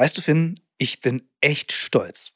Weißt du, Finn, ich bin echt stolz.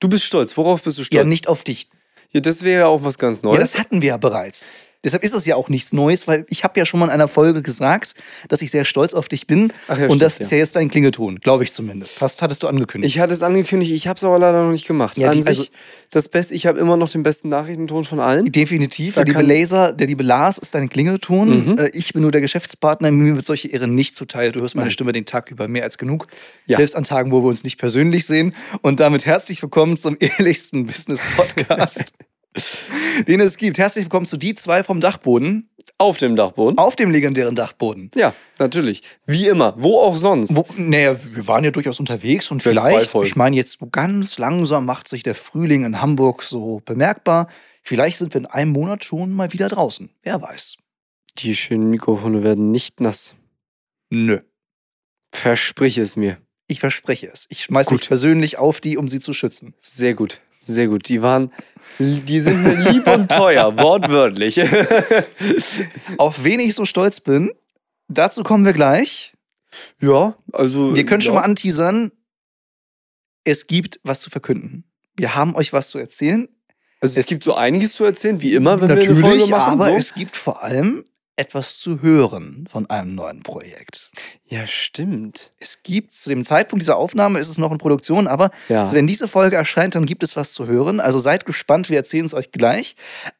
Du bist stolz. Worauf bist du stolz? Ja, nicht auf dich. Ja, das wäre ja auch was ganz Neues. Ja, das hatten wir ja bereits. Deshalb ist es ja auch nichts Neues, weil ich habe ja schon mal in einer Folge gesagt, dass ich sehr stolz auf dich bin. Ach ja, und das stimmt, ist ja jetzt dein Klingelton, glaube ich zumindest. Hast, hattest du angekündigt. Ich hatte es angekündigt, ich habe es aber leider noch nicht gemacht. Ja, An die- sich, also- das Beste, ich habe immer noch den besten Nachrichtenton von allen. Definitiv. Da Der liebe Laser, der liebe Lars ist dein Klingelton. Mhm. Äh, Ich bin nur der Geschäftspartner. Mir wird solche Ehren nicht zuteil. Du hörst meine Nein. Stimme den Tag über mehr als genug. Ja. Selbst an Tagen, wo wir uns nicht persönlich sehen. Und damit herzlich willkommen zum ehrlichsten Business-Podcast, den es gibt. Herzlich willkommen zu die zwei vom Dachboden Auf dem Dachboden. auf dem legendären Dachboden. Ja, natürlich. Wie immer. Wo auch sonst. Wo, naja, wir waren ja durchaus unterwegs und Für vielleicht, ich meine, jetzt ganz langsam macht sich der Frühling in Hamburg so bemerkbar. Vielleicht sind wir in einem Monat schon mal wieder draußen. Wer weiß. Die schönen Mikrofone werden nicht nass. Nö. Versprich es mir. Ich verspreche es. Ich schmeiße mich persönlich auf die, um sie zu schützen. Sehr gut. Sehr gut. Die waren. Die sind mir lieb und teuer, wortwörtlich. Auf wen ich so stolz bin, dazu kommen wir gleich. ja, also. Wir können schon ja. mal anteasern, es gibt was zu verkünden. Wir haben euch was zu erzählen. Also es, es- gibt so einiges zu erzählen, wie immer, wenn Natürlich, wir eine Folge machen. aber so. es gibt vor allem etwas zu hören von einem neuen Projekt. ja, stimmt. Es gibt zu dem Zeitpunkt dieser Aufnahme ist es noch in Produktion, aber Ja. wenn diese Folge erscheint, dann gibt es was zu hören. Also seid gespannt, wir erzählen es euch gleich.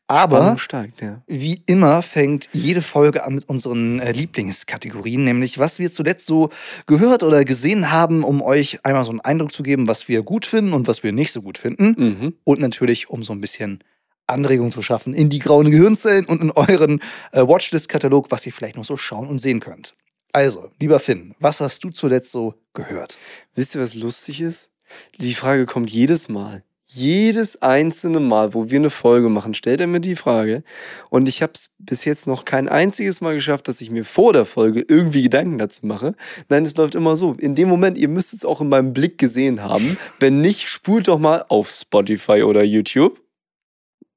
Aber steigt, ja. wie immer fängt jede Folge an mit unseren äh, Lieblingskategorien, nämlich was wir zuletzt so gehört oder gesehen haben, um euch einmal so einen Eindruck zu geben, was wir gut finden und was wir nicht so gut finden. Mhm. Und natürlich, um so ein bisschen Anregung zu schaffen in die grauen Gehirnzellen und in euren äh, Watchlist-Katalog, was ihr vielleicht noch so schauen und sehen könnt. Also, lieber Finn, was hast du zuletzt so gehört? Wisst ihr, was lustig ist? Die Frage kommt jedes Mal. Jedes einzelne Mal, wo wir eine Folge machen, stellt er mir die Frage. Und ich habe es bis jetzt noch kein einziges Mal geschafft, dass ich mir vor der Folge irgendwie Gedanken dazu mache. Nein, es läuft immer so. In dem Moment, ihr müsst es auch in meinem Blick gesehen haben. Wenn nicht, spult doch mal auf Spotify oder YouTube.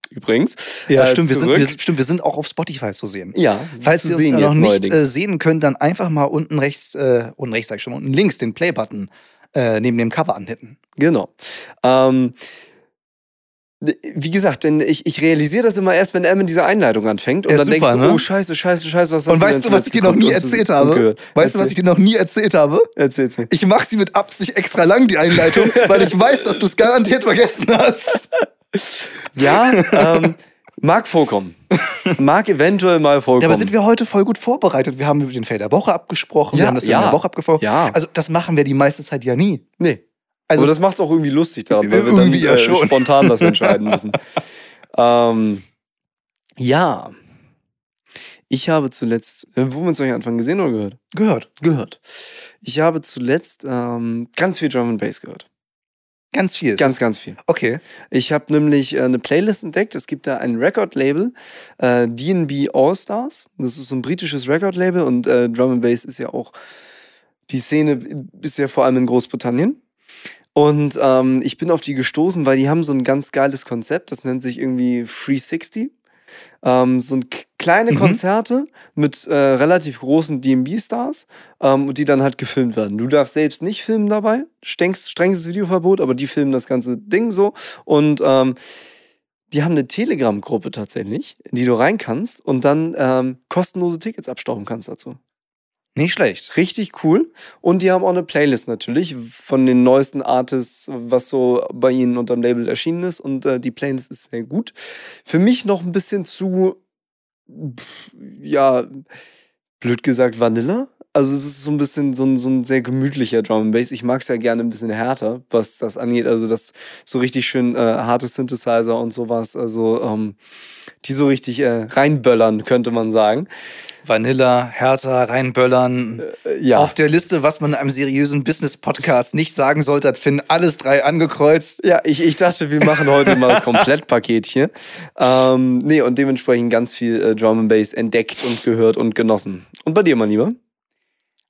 Übrigens. Ja, äh, stimmt, wir sind, wir, stimmt, wir sind auch auf Spotify zu sehen. Ja, Falls ihr uns noch nicht äh, sehen könnt, dann einfach mal unten rechts, äh, unten rechts sag ich schon, unten links den Play-Button äh, neben dem Cover anhitten. Genau. Ähm, wie gesagt, denn ich, ich realisiere das immer erst, wenn er mit dieser Einleitung anfängt und Ja, dann super, denkst du, ne? oh scheiße, scheiße, scheiße, was hast Und du weißt du, was ich dir noch nie erzählt habe? gehört? Weißt du, was ich dir noch nie erzählt habe? Erzähl's mir. Ich mache sie mit Absicht extra lang, die Einleitung, weil ich weiß, dass du es garantiert vergessen hast. Ja, ähm, mag vorkommen. Mag eventuell mal vorkommen. Ja, aber sind wir heute voll gut vorbereitet? Wir haben über den Fail der Woche abgesprochen, wir Ja, haben das ja. Fail der Woche abgesprochen. Ja. Also, das machen wir die meiste Zeit ja nie. Nee. Also, aber das macht's auch irgendwie lustig daran, weil wir dann ja äh, spontan das entscheiden müssen. ähm, ja. Ich habe zuletzt, äh, wo wir uns euch Anfang gesehen oder gehört? gehört. Gehört. Ich habe zuletzt ähm, ganz viel Drum and Bass gehört. Ganz viel. Ganz, ganz viel. Okay. Ich habe nämlich äh, eine Playlist entdeckt. Es gibt da ein Record-Label, äh, DB All-Stars. Das ist so ein britisches Record-Label und äh, Drum and Bass ist ja auch die Szene ist ja vor allem in Großbritannien. Und ähm, ich bin auf die gestoßen, weil die haben so ein ganz geiles Konzept. Das nennt sich irgendwie 360. Ähm, so kleine Mhm. Konzerte mit äh, relativ großen DB-Stars, ähm, und die dann halt gefilmt werden. Du darfst selbst nicht filmen dabei, strengst, strengstes Videoverbot, aber die filmen das ganze Ding so. Und ähm, die haben eine Telegram-Gruppe tatsächlich, in die du rein kannst und dann ähm, kostenlose Tickets abstauben kannst dazu. Nicht schlecht. Richtig cool. Und die haben auch eine Playlist natürlich von den neuesten Artists, was so bei ihnen unterm Label erschienen ist. Und äh, die Playlist ist sehr gut. Für mich noch ein bisschen zu, ja, blöd gesagt, Vanilla. Also es ist so ein bisschen so ein, so ein sehr gemütlicher Drum and Bass. Ich mag es ja gerne ein bisschen härter, was das angeht. Also das so richtig schön äh, harte Synthesizer und sowas. Also ähm, die so richtig äh, reinböllern, könnte man sagen. Vanilla, Hertha, reinböllern. Äh, ja. Auf der Liste, was man in einem seriösen Business-Podcast nicht sagen sollte, hat Finn alles drei angekreuzt. Ja, ich, ich dachte, wir machen heute mal das Komplettpaket hier. Ähm, nee, und dementsprechend ganz viel äh, Drum and Bass entdeckt und gehört und genossen. Und bei dir, mein Lieber?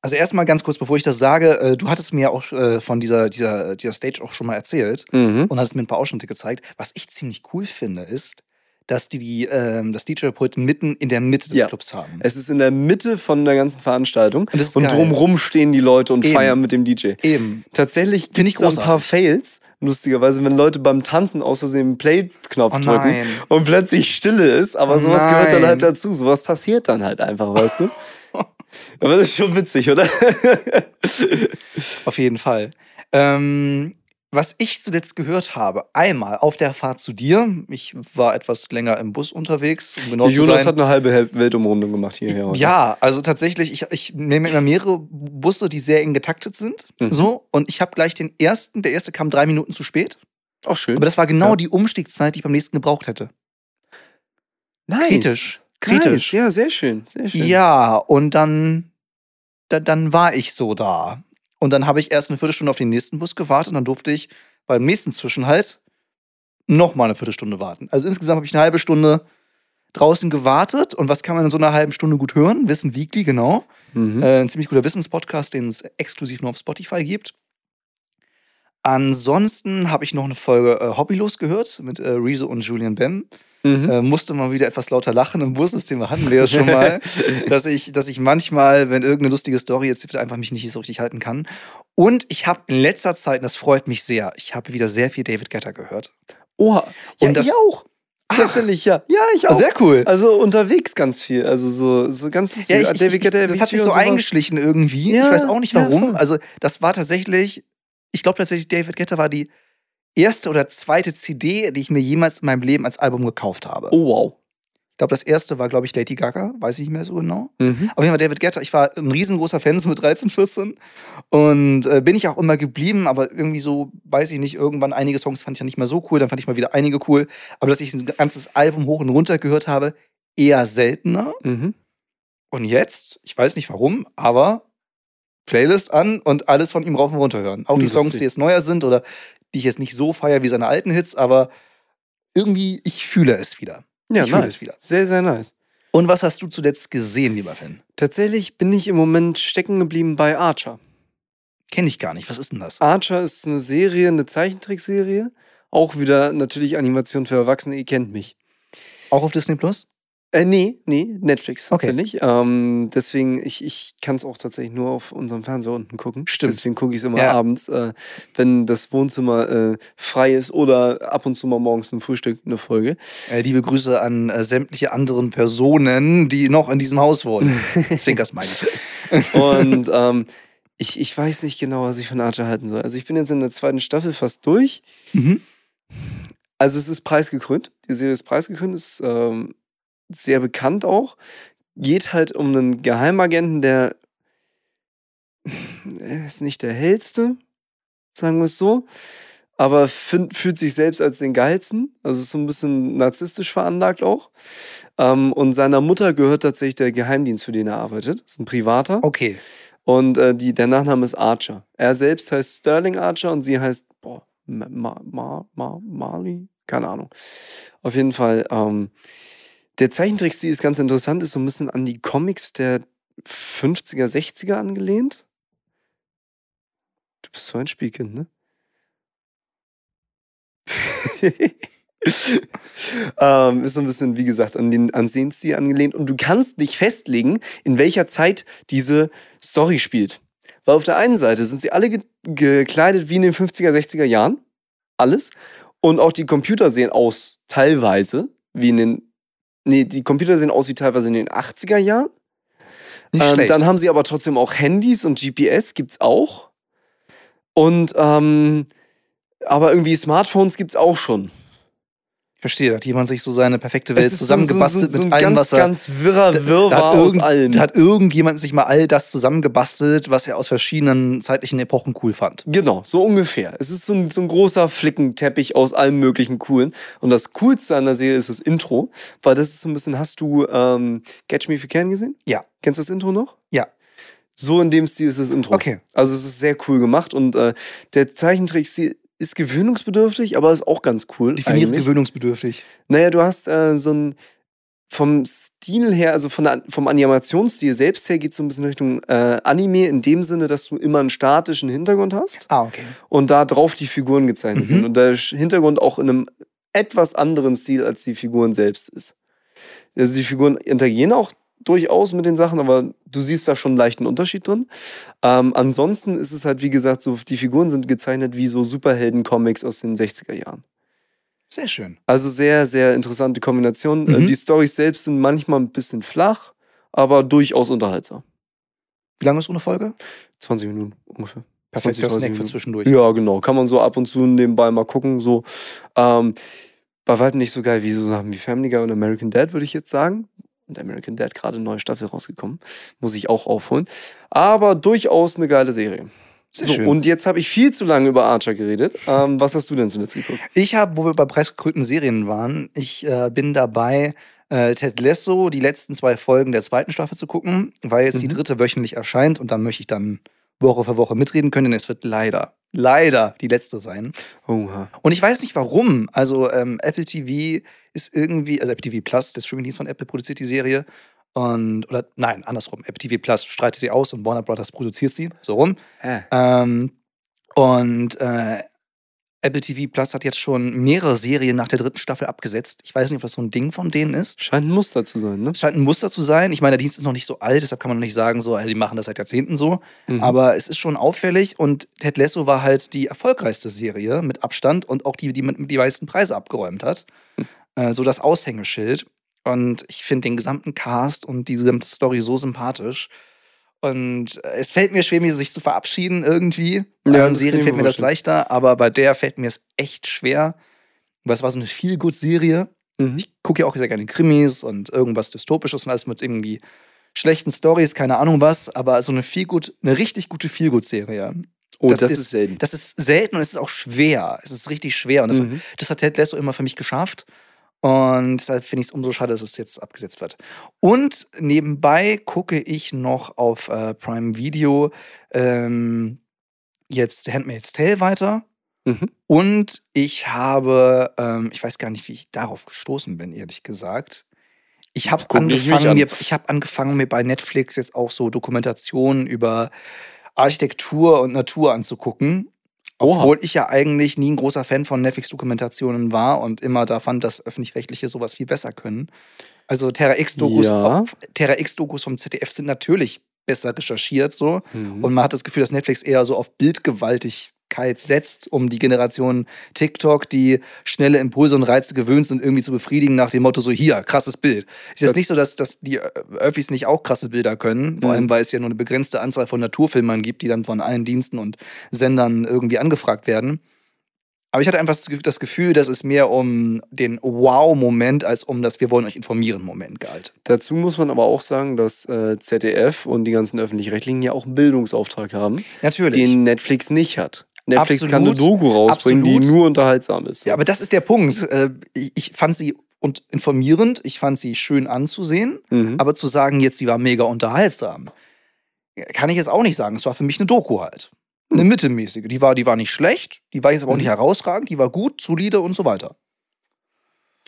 Also erstmal ganz kurz, bevor ich das sage, äh, du hattest mir ja auch äh, von dieser, dieser, dieser Stage auch schon mal erzählt Mhm. und hattest mir ein paar Ausschnitte gezeigt. Was ich ziemlich cool finde, ist, dass die, die ähm, das DJ-Pult mitten in der Mitte des Ja. Clubs haben. Es ist in der Mitte von der ganzen Veranstaltung. Und Und drumrum stehen die Leute und Eben. feiern mit dem DJ. Eben. Tatsächlich gibt ich es ein paar. Fails, lustigerweise, wenn Leute beim Tanzen aus Versehen den Play-Knopf Oh drücken nein. und plötzlich Stille ist, aber Oh sowas gehört dann nein. halt dazu. Sowas passiert dann halt einfach, weißt du? aber das ist schon witzig, oder? Auf jeden Fall. Ähm, was ich zuletzt gehört habe, einmal auf der Fahrt zu dir, ich war etwas länger im Bus unterwegs, um genau Jonas sein. hat eine halbe Weltumrundung gemacht hierher. heute. Ja, also tatsächlich, ich, ich nehme immer mehrere Busse, die sehr eng getaktet sind. Mhm. So, und ich habe gleich den ersten, der erste kam drei Minuten zu spät. Auch schön. Aber das war genau Ja. die Umstiegszeit, die ich beim nächsten gebraucht hätte. nice. kritisch. Nice. Kritisch. Ja, sehr schön. Sehr schön. Ja, und dann, da, dann war ich so da. Und dann habe ich erst eine Viertelstunde auf den nächsten Bus gewartet und dann durfte ich beim nächsten Zwischenhalt noch mal eine Viertelstunde warten. Also insgesamt habe ich eine halbe Stunde draußen gewartet. Und was kann man in so einer halben Stunde gut hören? Wissen Weekly, genau. Mhm. Äh, ein ziemlich guter Wissenspodcast, den es exklusiv nur auf Spotify gibt. Ansonsten habe ich noch eine Folge äh, Hobbylos gehört mit äh, Rezo und Julian Bem. Mhm. Äh, musste mal wieder etwas lauter lachen im Thema hatten wir ja schon mal. dass, ich, dass ich manchmal, wenn irgendeine lustige Story jetzt wird, einfach mich nicht so richtig halten kann. Und ich habe in letzter Zeit, und das freut mich sehr, ich habe wieder sehr viel David Getter gehört. Oha. Ja, Und das- ich auch. Tatsächlich, ja. Ja, ich auch. Sehr cool. Also unterwegs ganz viel. Also so, so ganz lustig. Ja, ich, ich, David ich, das hat sich so eingeschlichen irgendwie. Ja, ich weiß auch nicht ja, warum. voll. also, das war tatsächlich, ich glaube tatsächlich, David Guetta war die erste oder zweite CD, die ich mir jemals in meinem Leben als Album gekauft habe. Oh, wow. Ich glaube, das erste war, glaube ich, Lady Gaga, weiß ich nicht mehr so genau. Mhm. Auf jeden Fall David Guetta. Ich war ein riesengroßer Fan so mit 13, 14 und äh, bin ich auch immer geblieben, aber irgendwie so, weiß ich nicht, irgendwann einige Songs fand ich ja nicht mehr so cool, dann fand ich mal wieder einige cool. Aber dass ich ein ganzes Album hoch und runter gehört habe, eher seltener. Mhm. Und jetzt, ich weiß nicht warum, aber Playlist an und alles von ihm rauf und runter hören. Auch die Lustig. Songs, die jetzt neuer sind oder die ich jetzt nicht so feier wie seine alten Hits, aber irgendwie, ich fühle es wieder. Ja, Ich fühle nice. es wieder. Sehr, sehr nice. Und was hast du zuletzt gesehen, lieber Fan? Tatsächlich bin ich im Moment stecken geblieben bei Archer. Kenne ich gar nicht. Was ist denn das? Archer ist eine Serie, eine Zeichentrickserie. Auch wieder natürlich Animation für Erwachsene, ihr kennt mich. Auch auf Disney Plus? Äh, nee, nee, Netflix Okay. tatsächlich. Ähm, deswegen, ich, ich kann es auch tatsächlich nur auf unserem Fernseher unten gucken. Stimmt. Deswegen gucke ich es immer Ja. abends, äh, wenn das Wohnzimmer äh, frei ist oder ab und zu mal morgens zum Frühstück eine Folge. Äh, liebe Grüße an äh, sämtliche anderen Personen, die noch in diesem Haus wohnen. Zwinkers meine ich. Und ähm, ich, ich weiß nicht genau, was ich von Archer halten soll. Also ich bin jetzt in der zweiten Staffel fast durch. Mhm. Also es ist preisgekrönt. Die Serie ist preisgekrönt, ist ähm, sehr bekannt auch. Geht halt um einen Geheimagenten, der er ist nicht der hellste, sagen wir es so, aber find, fühlt sich selbst als den geilsten. Also ist so ein bisschen narzisstisch veranlagt auch. Ähm, und seiner Mutter gehört tatsächlich der Geheimdienst, für den er arbeitet. Das ist ein privater. Okay. Und äh, die, der Nachname ist Archer. Er selbst heißt Sterling Archer und sie heißt, boah, Ma, Ma, Ma, Marley? Keine Ahnung. Auf jeden Fall, ähm, der Zeichentrickstil ist ganz interessant, ist so ein bisschen an die Comics der 50er, 60er angelehnt. Du bist so ein Spielkind, ne? ähm, ist so ein bisschen, wie gesagt, an den an den Stil angelehnt. Und du kannst nicht festlegen, in welcher Zeit diese Story spielt. Weil auf der einen Seite sind sie alle ge gekleidet wie in den 50er, 60er Jahren. Alles. Und auch die Computer sehen aus teilweise wie in den. Nee, die Computer sehen aus wie teilweise in den 80er Jahren. Nicht Ähm, schlecht. dann haben sie aber trotzdem auch Handys und GPS gibt's auch. Und ähm, aber irgendwie Smartphones gibt's auch schon. Ich verstehe, da hat jemand sich so seine perfekte Welt zusammengebastelt so, so, so mit ein allem, ganz, was er. ganz wirrer Da- Wirrwarr da hat aus allem. Da hat irgendjemand sich mal all das zusammengebastelt, was er aus verschiedenen zeitlichen Epochen cool fand. Genau, so ungefähr. Es ist so ein, so ein großer Flickenteppich aus allem möglichen Coolen. Und das Coolste an der Serie ist das Intro, weil das ist so ein bisschen, hast du ähm, Catch Me If You Can gesehen? Ja. Kennst du das Intro noch? Ja. So in dem Stil ist das Intro. Okay. Also es ist sehr cool gemacht und äh, der Zeichentrickstil ist gewöhnungsbedürftig, aber ist auch ganz cool. Definiere gewöhnungsbedürftig. Naja, du hast äh, so ein vom Stil her, also von der, vom Animationsstil selbst her, geht es so ein bisschen Richtung äh, Anime in dem Sinne, dass du immer einen statischen Hintergrund hast Ah, okay. und da drauf die Figuren gezeichnet Mhm. sind und der Hintergrund auch in einem etwas anderen Stil, als die Figuren selbst ist. Also die Figuren interagieren auch durchaus mit den Sachen, aber du siehst da schon einen leichten Unterschied drin. Ähm, ansonsten ist es halt, wie gesagt, so, die Figuren sind gezeichnet wie so Superhelden-Comics aus den 60er Jahren. Sehr schön. Also sehr, sehr interessante Kombination. Äh, Mhm. Die Storys selbst sind manchmal ein bisschen flach, aber durchaus unterhaltsam. Wie lange ist so eine Folge? 20 Minuten ungefähr. Perfekter 20, Snack für zwischendurch. Ja, genau. Kann man so ab und zu nebenbei mal gucken. So. Ähm, bei weitem nicht so geil wie so Sachen wie Family Guy und American Dad, würde ich jetzt sagen. Und American Dad gerade eine neue Staffel rausgekommen. Muss ich auch aufholen. Aber durchaus eine geile Serie. Sehr so, schön. und jetzt habe ich viel zu lange über Archer geredet. Ähm, was hast du denn zuletzt geguckt? Ich habe, wo wir bei preisgekrönten Serien waren, ich äh, bin dabei, äh, Ted Lasso die letzten zwei Folgen der zweiten Staffel zu gucken, weil jetzt die Mhm. dritte wöchentlich erscheint und dann möchte ich dann Woche für Woche mitreden können, denn es wird leider, leider die letzte sein. Oha. Und ich weiß nicht warum. Also ähm, Apple TV ist irgendwie, also Apple TV Plus, der Streamingdienst von Apple produziert die Serie. Und, oder nein, andersrum. Apple TV Plus streitet sie aus und Warner Brothers produziert sie. So rum. Äh. Ähm, und äh, Apple TV Plus hat jetzt schon mehrere Serien nach der dritten Staffel abgesetzt. Ich weiß nicht, ob das so ein Ding von denen ist. Scheint ein Muster zu sein, ne? Scheint ein Muster zu sein. Ich meine, der Dienst ist noch nicht so alt, deshalb kann man noch nicht sagen, so, die machen das seit Jahrzehnten so. Mhm. Aber es ist schon auffällig und Ted Lasso war halt die erfolgreichste Serie mit Abstand und auch die, die mit die meisten Preise abgeräumt hat. Äh, so das Aushängeschild. Und ich finde den gesamten Cast und die gesamte Story so sympathisch. Und äh, es fällt mir schwer, mir sich zu verabschieden irgendwie. Bei Ja, Serien fällt mir das leichter, aber bei der fällt mir es echt schwer. Weil es war so eine Feel-Good-Serie. Mhm. Ich gucke ja auch sehr gerne Krimis und irgendwas Dystopisches und alles mit irgendwie schlechten Stories, keine Ahnung was, aber so eine viel gut, eine richtig gute Feelgood-Serie. Oh, das das, ist- ist, selten. Das ist selten und es ist auch schwer. Es ist richtig schwer und das, Mhm. das hat Ted Lasso immer für mich geschafft. Und deshalb finde ich es umso schade, dass es jetzt abgesetzt wird. Und nebenbei gucke ich noch auf äh, Prime Video ähm, jetzt Handmaid's Tale weiter. Mhm. Und ich habe, ähm, ich weiß gar nicht, wie ich darauf gestoßen bin, ehrlich gesagt. Ich habe angefangen, an. mir, ich habe angefangen, mir bei Netflix jetzt auch so Dokumentationen über Architektur und Natur anzugucken. Oha. Obwohl ich ja eigentlich nie ein großer Fan von Netflix-Dokumentationen war und immer da fand, dass öffentlich-rechtliche sowas viel besser können. Also Terra X-Dokus Ja. Terra X-Dokus vom ZDF sind natürlich besser recherchiert so. Mhm. Und man hat das Gefühl, dass Netflix eher so auf Bildgewaltigkeit setzt, um die Generation TikTok, die schnelle Impulse und Reize gewöhnt sind, irgendwie zu befriedigen, nach dem Motto: so, hier, krasses Bild. Ist jetzt nicht so, dass, dass die Öffis nicht auch krasse Bilder können, vor Mhm. allem, weil es ja nur eine begrenzte Anzahl von Naturfilmern gibt, die dann von allen Diensten und Sendern irgendwie angefragt werden. Aber ich hatte einfach das Ge- das Gefühl, dass es mehr um den Wow-Moment als um das Wir wollen euch informieren Moment galt. Dazu muss man aber auch sagen, dass äh, ZDF und die ganzen öffentlich-rechtlichen ja auch einen Bildungsauftrag haben, Natürlich. den Netflix nicht hat. Netflix kann eine Absolut. Doku rausbringen, die Absolut. nur unterhaltsam ist. Ja, aber das ist der Punkt. Äh, Ich fand sie und informierend, ich fand sie schön anzusehen, mhm. aber zu sagen, jetzt sie war mega unterhaltsam, kann ich jetzt auch nicht sagen. Es war für mich eine Doku halt. Eine Hm. mittelmäßige. Die war, die war nicht schlecht, die war jetzt aber auch Mhm. nicht herausragend, die war gut, solide und so weiter.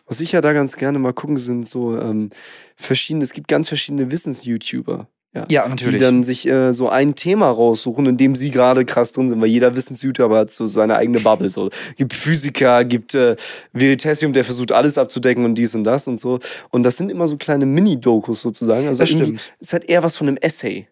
Was ich ja da ganz gerne mal gucken, sind so ähm, verschiedene, es gibt ganz verschiedene Wissens-YouTuber. Ja. Ja, Die natürlich. dann sich äh, so ein Thema raussuchen, in dem sie gerade krass drin sind, weil jeder Wissens-YouTuber hat so seine eigene Bubble. So. Gibt Physiker, gibt äh, Veritasium, der versucht alles abzudecken und dies und das und so. Und das sind immer so kleine Mini-Dokus sozusagen. Also das stimmt. es hat eher was von einem Essay.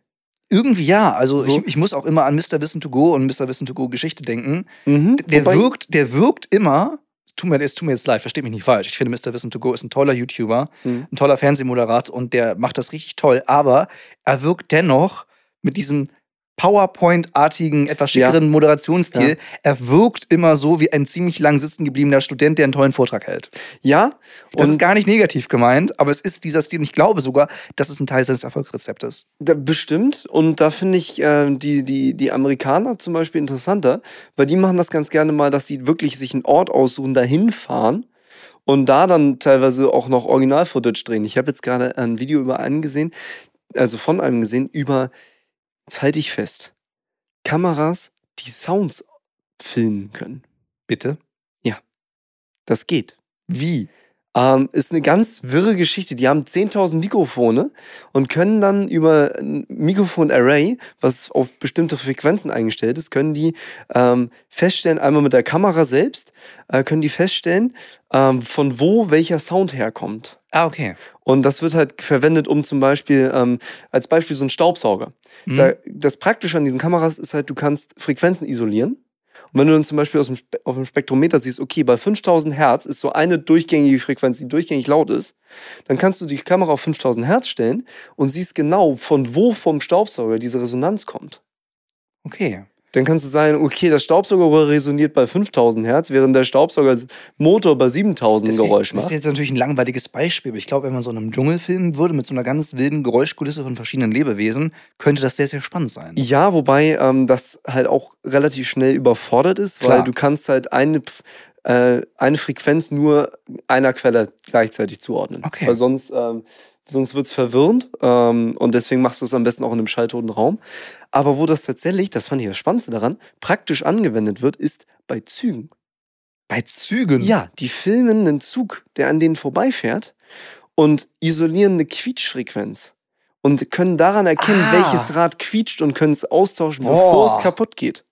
Irgendwie ja. Also So. ich, ich muss auch immer an Mr. Wissen to Go und Mr. Wissen to Go Geschichte denken. Mhm. Der wirkt, der wirkt immer. Es tut, mir, es tut mir jetzt leid, versteht mich nicht falsch. Ich finde, Mr. Wissen to Go ist ein toller YouTuber. Mhm. ein toller Fernsehmoderat und der macht das richtig toll, aber er wirkt dennoch mit diesem PowerPoint-artigen, etwas Ja. schickeren Moderationsstil, Ja. er wirkt immer so wie ein ziemlich lang sitzen gebliebener Student, der einen tollen Vortrag hält. Ja, Das und ist gar nicht negativ gemeint, aber es ist dieser Stil und ich glaube sogar, das ist ein Teil seines Erfolgsrezeptes. Da, bestimmt. Und da finde ich äh, die, die, die Amerikaner zum Beispiel interessanter, weil die machen das ganz gerne mal, dass sie wirklich sich einen Ort aussuchen, dahin fahren und da dann teilweise auch noch Original-Footage drehen. Ich habe jetzt gerade ein Video über einen gesehen, also von einem gesehen, über, jetzt halte ich fest, Kameras, die Sounds filmen können. Bitte? Das geht. Wie? Ähm, ist eine ganz wirre Geschichte. Die haben 10.000 Mikrofone und können dann über ein Mikrofon-Array, was auf bestimmte Frequenzen eingestellt ist, können die ähm, feststellen, einmal mit der Kamera selbst, äh, können die feststellen, ähm, von wo welcher Sound herkommt. Ah, okay. Und das wird halt verwendet, um zum Beispiel, ähm, als Beispiel so ein Staubsauger. Mhm. Da, das Praktische an diesen Kameras ist halt, du kannst Frequenzen isolieren. Und wenn du dann zum Beispiel dem, auf dem Spektrometer siehst, okay, bei 5000 Hertz ist so eine durchgängige Frequenz, die durchgängig laut ist, dann kannst du die Kamera auf 5000 Hertz stellen und siehst genau, von wo vom Staubsauger diese Resonanz kommt. Okay. Dann kannst du sagen, okay, das Staubsaugerrohr resoniert bei 5000 Hertz, während der Staubsaugermotor bei 7000 Das ein ist, Geräusch das ist macht. jetzt natürlich ein langweiliges Beispiel, aber ich glaube, wenn man so in einem Dschungel filmen würde mit so einer ganz wilden Geräuschkulisse von verschiedenen Lebewesen, könnte das sehr, sehr spannend sein. Ja, wobei ähm, das halt auch relativ schnell überfordert ist, weil Klar. du kannst halt eine, äh, eine Frequenz nur einer Quelle gleichzeitig zuordnen. Okay. Weil sonst, ähm, sonst wird es verwirrend ähm, und deswegen machst du es am besten auch in einem schalltoten Raum. Aber wo das tatsächlich, das fand ich das Spannendste daran, praktisch angewendet wird, ist bei Zügen. Bei Zügen? Ja, die filmen einen Zug, der an denen vorbeifährt und isolieren eine Quietschfrequenz. Und können daran erkennen, Ah. welches Rad quietscht und können es austauschen, bevor es kaputt geht.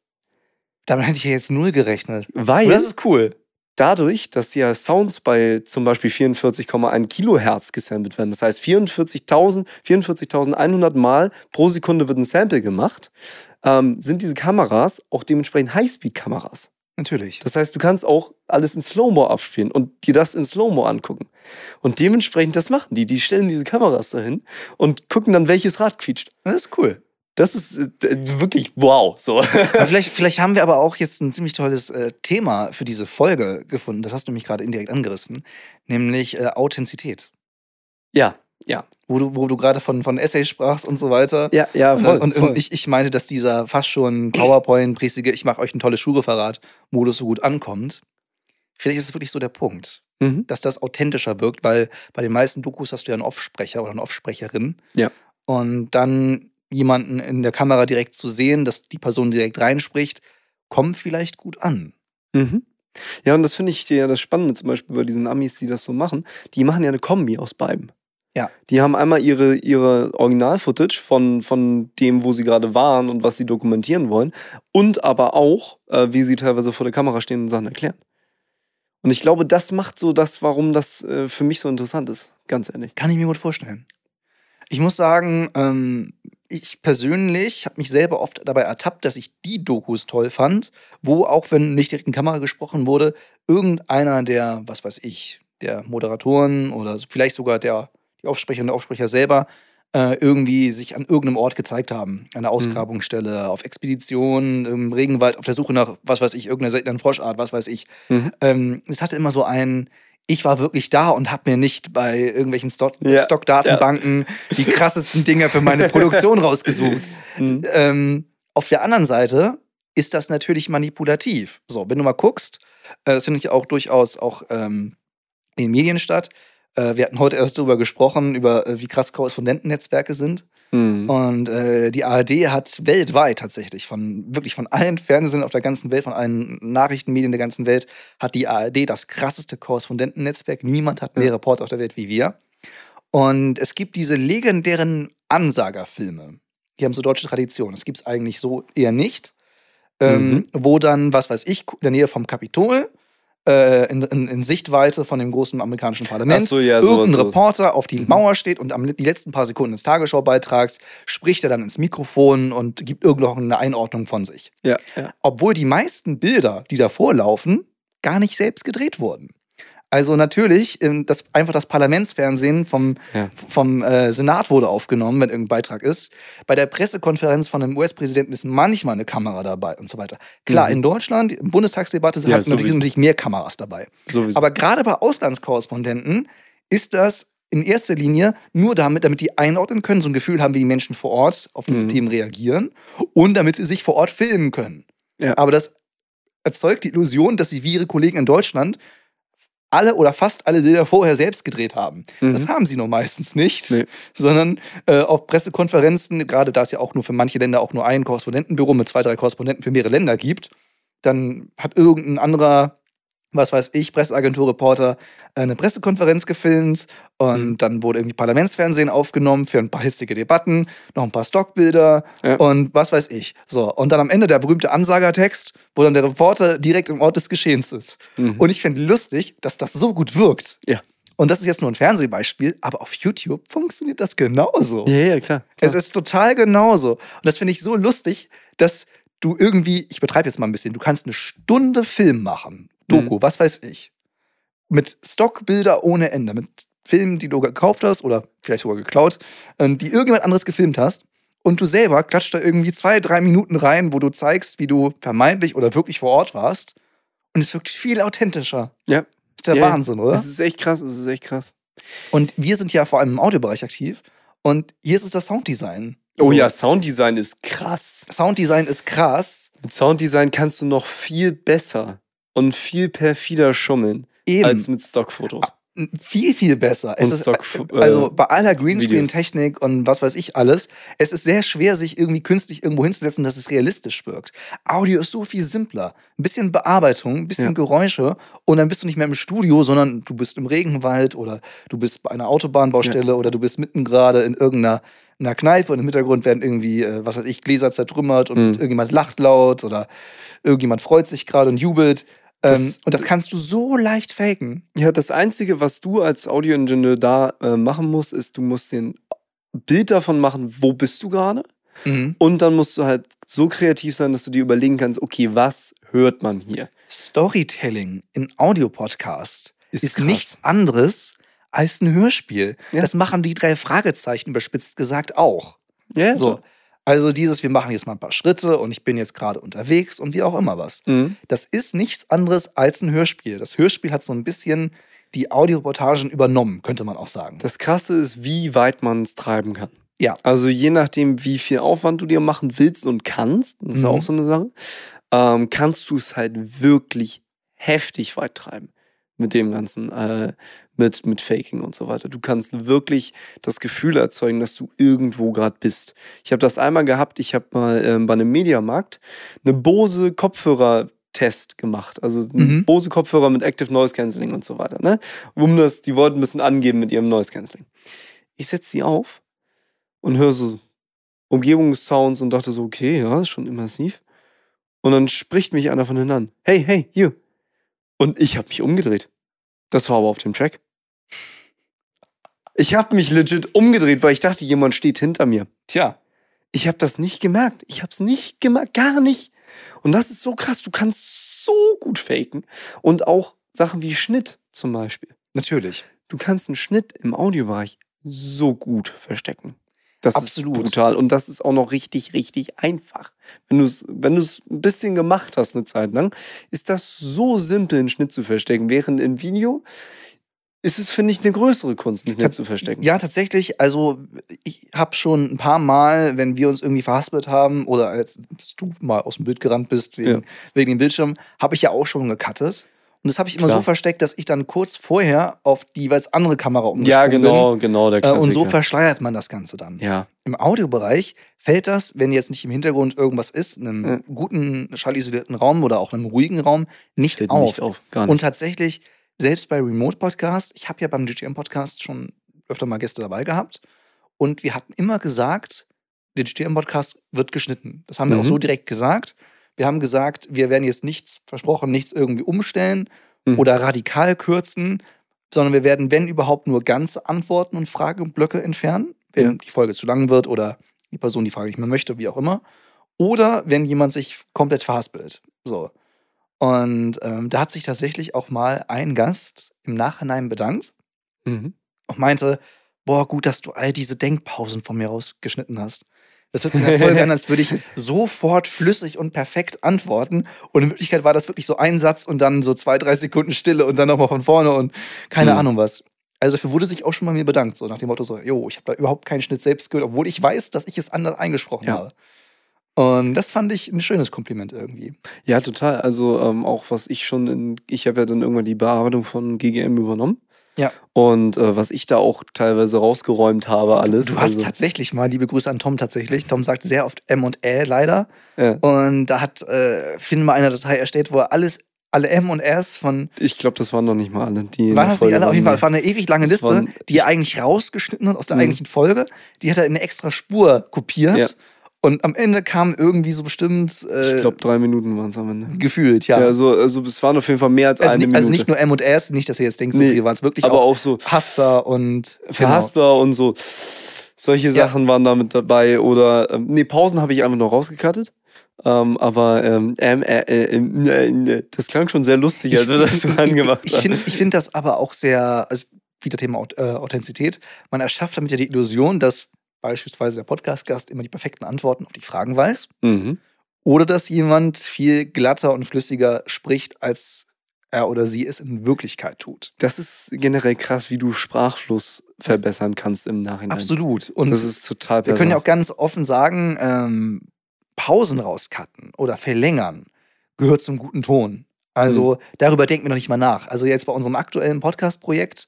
Damit hätte ich ja jetzt null gerechnet. Weil das ist cool. Dadurch, dass ja Sounds bei zum Beispiel 44,1 Kilohertz gesampelt werden, das heißt 44.000, 44.100 Mal pro Sekunde wird ein Sample gemacht, ähm, sind diese Kameras auch dementsprechend Highspeed-Kameras. Natürlich. Das heißt, du kannst auch alles in Slow-Mo abspielen und dir das in Slow-Mo angucken. Und dementsprechend, das machen die. Die stellen diese Kameras dahin und gucken dann, welches Rad quietscht. Das ist cool. Das ist äh, wirklich wow. So. Vielleicht, vielleicht haben wir aber auch jetzt ein ziemlich tolles äh, Thema für diese Folge gefunden. Das hast du mich gerade indirekt angerissen. Nämlich äh, Authentizität. ja, ja. Wo du, wo du gerade von, von Essays sprachst und so weiter. Ja, ja, Und, voll. und, voll. ich, ich meinte, dass dieser fast schon PowerPoint-präsige, ich mache euch ein tolles Schulreferat-Modus so gut ankommt. Vielleicht ist es wirklich so der Punkt, mhm. dass das authentischer wirkt, weil bei den meisten Dokus hast du ja einen Offsprecher oder eine Offsprecherin. Ja. Und dann jemanden in der Kamera direkt zu sehen, dass die Person direkt reinspricht, kommt vielleicht gut an. Mhm. Ja, und das finde ich ja das Spannende zum Beispiel bei diesen Amis, die das so machen. Die machen ja eine Kombi aus beidem. Ja. Die haben einmal ihre, ihre Original-Footage von, von dem, wo sie gerade waren und was sie dokumentieren wollen. Und aber auch, äh, wie sie teilweise vor der Kamera stehen und Sachen erklären. Und ich glaube, das macht so das, warum das äh, für mich so interessant ist. Ganz ehrlich. Kann ich mir gut vorstellen. Ich muss sagen, ähm, ich persönlich habe mich selber oft dabei ertappt, dass ich die Dokus toll fand, wo auch wenn nicht direkt in Kamera gesprochen wurde, irgendeiner der, was weiß ich, der Moderatoren oder vielleicht sogar der die Aufsprecher und der Aufsprecher selber äh, irgendwie sich an irgendeinem Ort gezeigt haben. An einer Ausgrabungsstelle, auf Expedition, im Regenwald, auf der Suche nach, was weiß ich, irgendeiner seltenen Froschart, was weiß ich. Mhm. Ähm, es hatte immer so ein, ich war wirklich da und habe mir nicht bei irgendwelchen Stock Ja, Stockdatenbanken die krassesten Dinge für meine Produktion rausgesucht. Mhm. Ähm, auf der anderen Seite ist das natürlich manipulativ. So, wenn du mal guckst, äh, das finde ich auch durchaus auch ähm, in den Medien statt. Äh, wir hatten heute erst darüber gesprochen, über äh, wie krass Korrespondentennetzwerke sind. Mhm. Und äh, die ARD hat weltweit tatsächlich von wirklich von allen Fernsehsendern auf der ganzen Welt, von allen Nachrichtenmedien der ganzen Welt, hat die ARD das krasseste Korrespondentennetzwerk. Niemand hat mehr Ja. Reporter auf der Welt wie wir. Und es gibt diese legendären Ansagerfilme. Die haben so deutsche Tradition. Das gibt es eigentlich so eher nicht. Ähm, Mhm. Wo dann, was weiß ich, in der Nähe vom Kapitol, äh, in, in, in Sichtweite von dem großen amerikanischen Parlament, Ach so, ja, irgendein sowas. Reporter auf die Mhm. Mauer steht und am, die letzten paar Sekunden des Tagesschaubeitrags spricht er dann ins Mikrofon und gibt irgendeine Einordnung von sich. Ja, ja. Obwohl die meisten Bilder, die davor laufen, gar nicht selbst gedreht wurden. Also natürlich, ähm, das, einfach das Parlamentsfernsehen vom, Ja. vom äh, Senat wurde aufgenommen, wenn irgendein Beitrag ist. Bei der Pressekonferenz von einem US-Präsidenten ist manchmal eine Kamera dabei und so weiter. Klar, Mhm. in Deutschland, in Bundestagsdebatte sind Ja, halt natürlich, natürlich mehr Kameras dabei. Sowieso. Aber gerade bei Auslandskorrespondenten ist das in erster Linie nur damit, damit die einordnen können, so ein Gefühl haben, wie die Menschen vor Ort auf diese Mhm. Themen reagieren und damit sie sich vor Ort filmen können. Ja. Aber das erzeugt die Illusion, dass sie wie ihre Kollegen in Deutschland alle oder fast alle Bilder vorher selbst gedreht haben. Mhm. Das haben sie nur meistens nicht, Nee. sondern äh, auf Pressekonferenzen, gerade da es ja auch nur für manche Länder auch nur ein Korrespondentenbüro mit zwei, drei Korrespondenten für mehrere Länder gibt, dann hat irgendein anderer was weiß ich, Presseagentur-Reporter äh, eine Pressekonferenz gefilmt und Mhm. dann wurde irgendwie Parlamentsfernsehen aufgenommen für ein paar hitzige Debatten, noch ein paar Stockbilder Ja. und was weiß ich. So, und dann am Ende der berühmte Ansagertext, wo dann der Reporter direkt im Ort des Geschehens ist. Mhm. Und ich finde lustig, dass das so gut wirkt. Ja. Und das ist jetzt nur ein Fernsehbeispiel, aber auf YouTube funktioniert das genauso. ja, ja, klar. Es ist total genauso. Und das finde ich so lustig, dass du irgendwie, ich betreibe jetzt mal ein bisschen, du kannst eine Stunde Film machen, Doku, was weiß ich, mit Stockbilder ohne Ende, mit Filmen, die du gekauft hast oder vielleicht sogar geklaut, ähm, die irgendjemand anderes gefilmt hast. Und du selber klatscht da irgendwie zwei, drei Minuten rein, wo du zeigst, wie du vermeintlich oder wirklich vor Ort warst. Und es wirkt viel authentischer. Ja. Ist der ja. Wahnsinn, oder? Es ist echt krass, es ist echt krass. Und wir sind ja vor allem im Audiobereich aktiv. Und hier ist es das Sounddesign. Oh So, ja, Sounddesign ist krass. Sounddesign ist krass. Mit Sounddesign kannst du noch viel besser und viel perfider schummeln Eben. als mit Stockfotos. viel, viel besser. Ist, Stock- äh, also äh, bei aller Greenscreen-Technik und was weiß ich alles, es ist sehr schwer, sich irgendwie künstlich irgendwo hinzusetzen, dass es realistisch wirkt. Audio ist so viel simpler. Ein bisschen Bearbeitung, ein bisschen Ja. Geräusche und dann bist du nicht mehr im Studio, sondern du bist im Regenwald oder du bist bei einer Autobahnbaustelle oder du bist mitten gerade in irgendeiner einer Kneipe und im Hintergrund werden irgendwie, äh, was weiß ich, Gläser zertrümmert und Mhm. irgendjemand lacht laut oder irgendjemand freut sich gerade und jubelt. Ähm, Das- und das kannst du so leicht faken. Ja, das Einzige, was du als Audioingenieur da äh, machen musst, ist, du musst den Bild davon machen, wo bist du gerade? Mhm. Und dann musst du halt so kreativ sein, dass du dir überlegen kannst, okay, was hört man hier? Storytelling in Audiopodcast Ist ist, nichts anderes als ein Hörspiel. Ja. Das machen die drei Fragezeichen überspitzt gesagt auch. Ja, So. Also dieses, wir machen jetzt mal ein paar Schritte und ich bin jetzt gerade unterwegs und wie auch immer was. Mhm. Das ist nichts anderes als ein Hörspiel. Das Hörspiel hat so ein bisschen die Audioreportagen übernommen, könnte man auch sagen. Das Krasse ist, wie weit man es treiben kann. Ja. Also je nachdem, wie viel Aufwand du dir machen willst und kannst, das ist Mhm. auch so eine Sache, ähm, kannst du es halt wirklich heftig weit treiben mit dem ganzen, äh, mit, mit Faking und so weiter. Du kannst wirklich das Gefühl erzeugen, dass du irgendwo gerade bist. Ich habe das einmal gehabt, ich habe mal ähm, bei einem Mediamarkt eine Bose Kopfhörer-Test gemacht. Also Mhm. Bose Kopfhörer mit Active Noise Cancelling und so weiter. Ne? Um das, die wollten ein bisschen angeben mit ihrem Noise Cancelling. Ich setze die auf und höre so Umgebungssounds und dachte so, okay, ja, ist schon immersiv. Und dann spricht mich einer von hinten an. Hey, hey, hier. Und ich habe mich umgedreht. Das war aber auf dem Track. Ich habe mich legit umgedreht, weil ich dachte, jemand steht hinter mir. Tja. Ich habe das nicht gemerkt. Ich habe es nicht gemerkt, gar nicht. Und das ist so krass. Du kannst so gut faken. Und auch Sachen wie Schnitt zum Beispiel. Natürlich. Du kannst einen Schnitt im Audiobereich so gut verstecken. Das Absolut. ist brutal. Und das ist auch noch richtig, richtig einfach. Wenn du es wenn du's ein bisschen gemacht hast eine Zeit lang, ist das so simpel, einen Schnitt zu verstecken. Während im Video ist es, finde ich, eine größere Kunst, einen Schnitt zu verstecken. Ja, tatsächlich. Also, ich habe schon ein paar Mal, wenn wir uns irgendwie verhaspelt haben oder als du mal aus dem Bild gerannt bist wegen, Ja. wegen dem Bildschirm, habe ich ja auch schon gecuttet. Und das habe ich immer Klar. so versteckt, dass ich dann kurz vorher auf die jeweils andere Kamera umgesprungen Ja, genau, genau, der bin. Äh, Klassiker. und so verschleiert man das Ganze dann. ja, Im Audiobereich fällt das, wenn jetzt nicht im Hintergrund irgendwas ist, in einem Ja. guten, schallisolierten Raum oder auch einem ruhigen Raum, nicht auf. nicht auf. Gar nicht. Und tatsächlich, selbst bei Remote-Podcast, ich habe ja beim GGM-Podcast schon öfter mal Gäste dabei gehabt und wir hatten immer gesagt, der GGM-Podcast wird geschnitten. Das haben wir auch Mhm. so direkt gesagt. Wir haben gesagt, wir werden jetzt nichts versprochen, nichts irgendwie umstellen Mhm. oder radikal kürzen, sondern wir werden, wenn überhaupt, nur ganze Antworten und Frageblöcke entfernen, wenn Ja. die Folge zu lang wird oder die Person die Frage nicht mehr möchte, wie auch immer. Oder wenn jemand sich komplett verhaspelt. So. Und ähm, da hat sich tatsächlich auch mal ein Gast im Nachhinein bedankt mhm. und meinte, boah, gut, dass du all diese Denkpausen von mir rausgeschnitten hast. Das hört sich in der Folge an, als würde ich sofort flüssig und perfekt antworten. Und in Wirklichkeit war das wirklich so ein Satz und dann so zwei, drei Sekunden Stille und dann nochmal von vorne und keine Mhm. Ahnung was. Also dafür wurde sich auch schon mal mir bedankt, so nach dem Motto so, jo, ich habe da überhaupt keinen Schnitt selbst gehört, obwohl ich weiß, dass ich es anders eingesprochen Ja. habe. Und das fand ich ein schönes Kompliment irgendwie. Ja, total. Also ähm, auch was ich schon in, ich habe ja dann irgendwann die Bearbeitung von GGM übernommen. Ja. Und äh, was ich da auch teilweise rausgeräumt habe, alles. Du hast also, tatsächlich mal, liebe Grüße an Tom tatsächlich. Tom sagt sehr oft M und Ä leider. ja. Und da hat äh, Finn mal eine Datei erstellt, wo er alles alle M und S von. Ich glaube, das waren noch nicht mal alle. Die Waren das nicht alle? Auf jeden Fall, es war eine ewig lange Das Liste, waren- die er eigentlich rausgeschnitten hat aus der Mhm. eigentlichen Folge. Die hat er in eine extra Spur kopiert. Ja. Und am Ende kam irgendwie so bestimmt äh, Ich glaube, drei Minuten waren es am Ende. gefühlt, ja. Ja, also, also es waren auf jeden Fall mehr als also, eine nicht, Minute. also nicht nur M und S, nicht, dass ihr jetzt denkt, so Nee, viel waren es wirklich aber auch auch so Hasper und genau. verhaspbar und so. Solche Sachen waren da mit dabei. Oder, ähm, nee, Pausen habe ich einfach noch rausgekattet. Ähm, aber ähm, äh, äh, das klang schon sehr lustig, als wir das so angemacht Ich haben. finde ich find das aber auch sehr, also wieder Thema äh, Authentizität. Man erschafft damit ja die Illusion, dass beispielsweise der Podcast-Gast immer die perfekten Antworten auf die Fragen weiß. Mhm. Oder dass jemand viel glatter und flüssiger spricht, als er oder sie es in Wirklichkeit tut. Das ist generell krass, wie du Sprachfluss verbessern kannst im Nachhinein. Absolut. Und Das ist total wir können ja auch ganz offen sagen, ähm, Pausen rauscutten oder verlängern gehört zum guten Ton. Also Mhm. darüber denken wir noch nicht mal nach. Also jetzt bei unserem aktuellen Podcast-Projekt,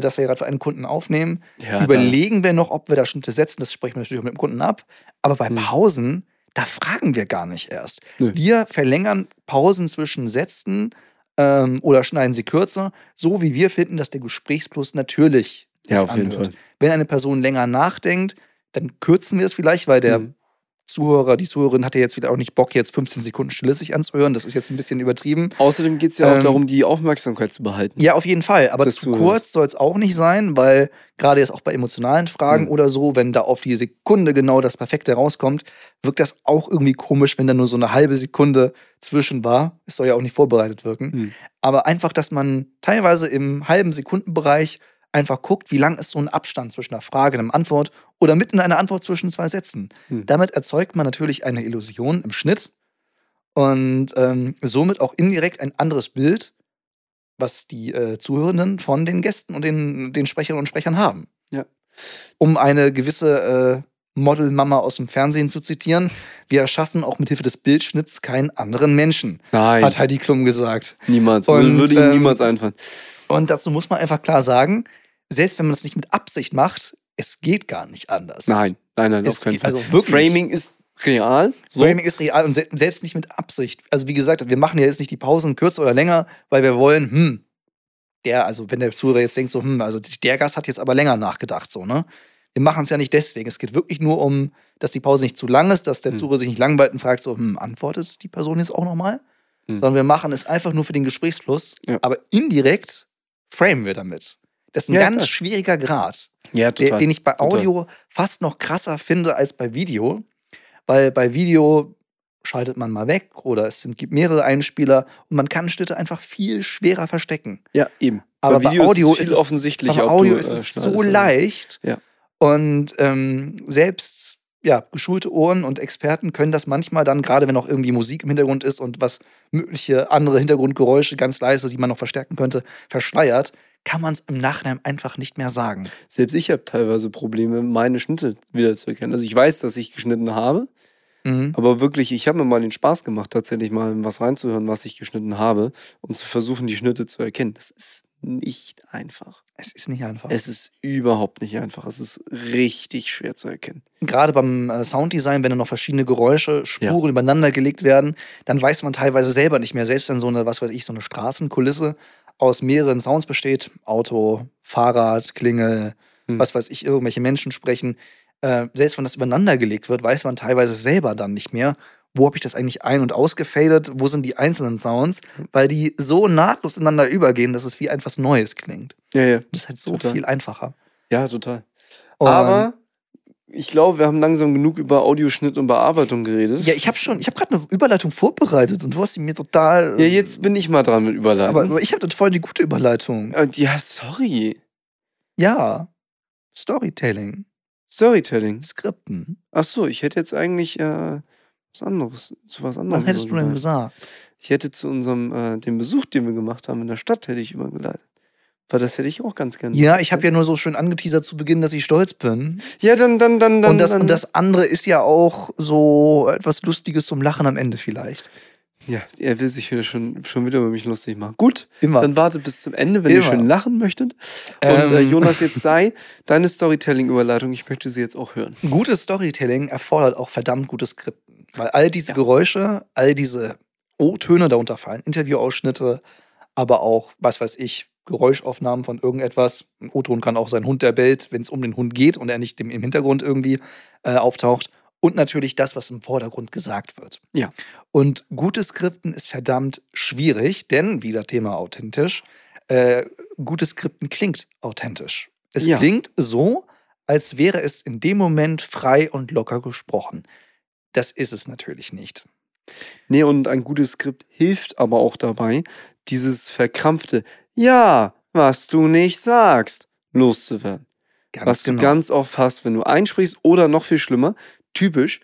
das wir gerade für einen Kunden aufnehmen, ja, da- überlegen wir noch, ob wir da Schnitte setzen. Das sprechen wir natürlich auch mit dem Kunden ab. Aber bei Hm. Pausen, da fragen wir gar nicht erst. Nö. Wir verlängern Pausen zwischen Sätzen ähm, oder schneiden sie kürzer, so wie wir finden, dass der Gesprächsfluss natürlich Ja, auf jeden anhört. Fall. Wenn eine Person länger nachdenkt, dann kürzen wir es vielleicht, weil der Mhm. Zuhörer, die Zuhörerin hat ja jetzt wieder auch nicht Bock, jetzt 15 Sekunden Stille sich anzuhören. Das ist jetzt ein bisschen übertrieben. Außerdem geht es ja auch Ähm, darum, die Aufmerksamkeit zu behalten. Ja, auf jeden Fall. Aber Des zu kurz soll es auch nicht sein, weil gerade jetzt auch bei emotionalen Fragen Hm. oder so, wenn da auf die Sekunde genau das Perfekte rauskommt, wirkt das auch irgendwie komisch, wenn da nur so eine halbe Sekunde zwischen war. Es soll ja auch nicht vorbereitet wirken. Hm. Aber einfach, dass man teilweise im halben Sekundenbereich einfach guckt, wie lang ist so ein Abstand zwischen einer Frage und einer Antwort oder mitten einer Antwort zwischen zwei Sätzen. Hm. Damit erzeugt man natürlich eine Illusion im Schnitt und ähm, somit auch indirekt ein anderes Bild, was die äh, Zuhörenden von den Gästen und den, den Sprecherinnen und Sprechern haben. Ja. Um eine gewisse äh, Modelmama aus dem Fernsehen zu zitieren, wir erschaffen auch mit Hilfe des Bildschnitts keinen anderen Menschen, Nein, hat Heidi Klum gesagt. niemals. Und, Würde ihm ähm, niemals einfallen. Und dazu muss man einfach klar sagen, selbst wenn man es nicht mit Absicht macht, es geht gar nicht anders. Nein, nein, nein, Es auf keinen geht- Fall. also wirklich. Framing ist real. So. Framing ist real und se selbst nicht mit Absicht. Also wie gesagt, wir machen ja jetzt nicht die Pausen kürzer oder länger, weil wir wollen, hm, der, also wenn der Zuhörer jetzt denkt so, hm, also der Gast hat jetzt aber länger nachgedacht, so, ne? Wir machen es ja nicht deswegen. Es geht wirklich nur um, dass die Pause nicht zu lang ist, dass der Hm. Zuhörer sich nicht langweilt und fragt so, hm, antwortet die Person jetzt auch nochmal? Hm. Sondern wir machen es einfach nur für den Gesprächsfluss, Ja. aber indirekt framen wir damit. Das ist ein Ja, ganz klar. schwieriger Grad Ja, der, total. den ich bei Total. Audio fast noch krasser finde als bei Video. Weil bei Video schaltet man mal weg oder es sind, gibt mehrere Einspieler und man kann Schnitte einfach viel schwerer verstecken. ja, eben. Aber bei, Video Audio ist es viel es, offensichtlicher. Bei Audio du, ist äh, es so oder- leicht. Ja. Und ähm, selbst ja, geschulte Ohren und Experten können das manchmal dann, gerade wenn auch irgendwie Musik im Hintergrund ist und was mögliche andere Hintergrundgeräusche ganz leise, die man noch verstärken könnte, verschleiert, kann man es im Nachhinein einfach nicht mehr sagen. Selbst ich habe teilweise Probleme, meine Schnitte wiederzuerkennen. Also ich weiß, dass ich geschnitten habe, Mhm. aber wirklich, ich habe mir mal den Spaß gemacht, tatsächlich mal was reinzuhören, was ich geschnitten habe und zu versuchen, die Schnitte zu erkennen. Das ist nicht einfach. Es ist nicht einfach. Es ist überhaupt nicht einfach. Es ist richtig schwer zu erkennen. gerade beim äh, Sounddesign, wenn dann noch verschiedene Geräusche, Spuren übereinander gelegt werden, dann weiß man teilweise selber nicht mehr. Selbst wenn so eine, was weiß ich, so eine Straßenkulisse aus mehreren Sounds besteht, Auto, Fahrrad, Klingel, Hm. was weiß ich, irgendwelche Menschen sprechen, äh, selbst wenn das übereinander gelegt wird, weiß man teilweise selber dann nicht mehr, wo habe ich das eigentlich ein- und ausgefadet, wo sind die einzelnen Sounds, weil die so nahtlos ineinander übergehen, dass es wie etwas Neues klingt. Ja, ja. Das ist halt so Total. viel einfacher. Ja, total. Und- Aber ich glaube, wir haben langsam genug über Audioschnitt und Bearbeitung geredet. Ja, ich habe schon, ich habe gerade eine Überleitung vorbereitet und du hast sie mir total. Ja, jetzt bin ich mal dran mit Überleitung. Aber, aber ich habe voll die gute Überleitung. Äh, ja, sorry. Ja. Storytelling, Storytelling. Skripten. Ach so, ich hätte jetzt eigentlich äh, was anderes, zu was anderem. Was hättest du denn gesagt? Ich hätte zu unserem, äh, dem Besuch, den wir gemacht haben in der Stadt, hätte ich übergeleitet. Weil das hätte ich auch ganz gerne. Ja, ich habe ja nur so schön angeteasert zu Beginn, dass ich stolz bin. Ja, dann, dann, dann, dann. und, das, dann, und das andere ist ja auch so etwas Lustiges zum Lachen am Ende vielleicht. Ja, er will sich wieder schon, schon wieder über mich lustig machen. Gut, Immer. dann wartet bis zum Ende, wenn ihr Immer. schön lachen möchtet. Und Ähm. äh, Jonas, jetzt sei deine Storytelling-Überleitung. Ich möchte sie jetzt auch hören. Gutes Storytelling erfordert auch verdammt gute Skripten. Weil all diese Geräusche, all diese O-Töne, darunter fallen Interviewausschnitte, aber auch, was weiß ich, Geräuschaufnahmen von irgendetwas. Ein O-Ton kann auch sein Hund, der bellt, wenn es um den Hund geht und er nicht im Hintergrund irgendwie äh, auftaucht. Und natürlich das, was im Vordergrund gesagt wird. Ja. Und gutes Skripten ist verdammt schwierig, denn, wieder Thema authentisch, äh, gutes Skripten klingt authentisch. Es Ja. klingt so, als wäre es in dem Moment frei und locker gesprochen. Das ist es natürlich nicht. Nee, und ein gutes Skript hilft aber auch dabei, dieses verkrampfte Ja, was du nicht sagst, loszuwerden. Ganz was genau. du ganz oft hast, wenn du einsprichst oder noch viel schlimmer, typisch,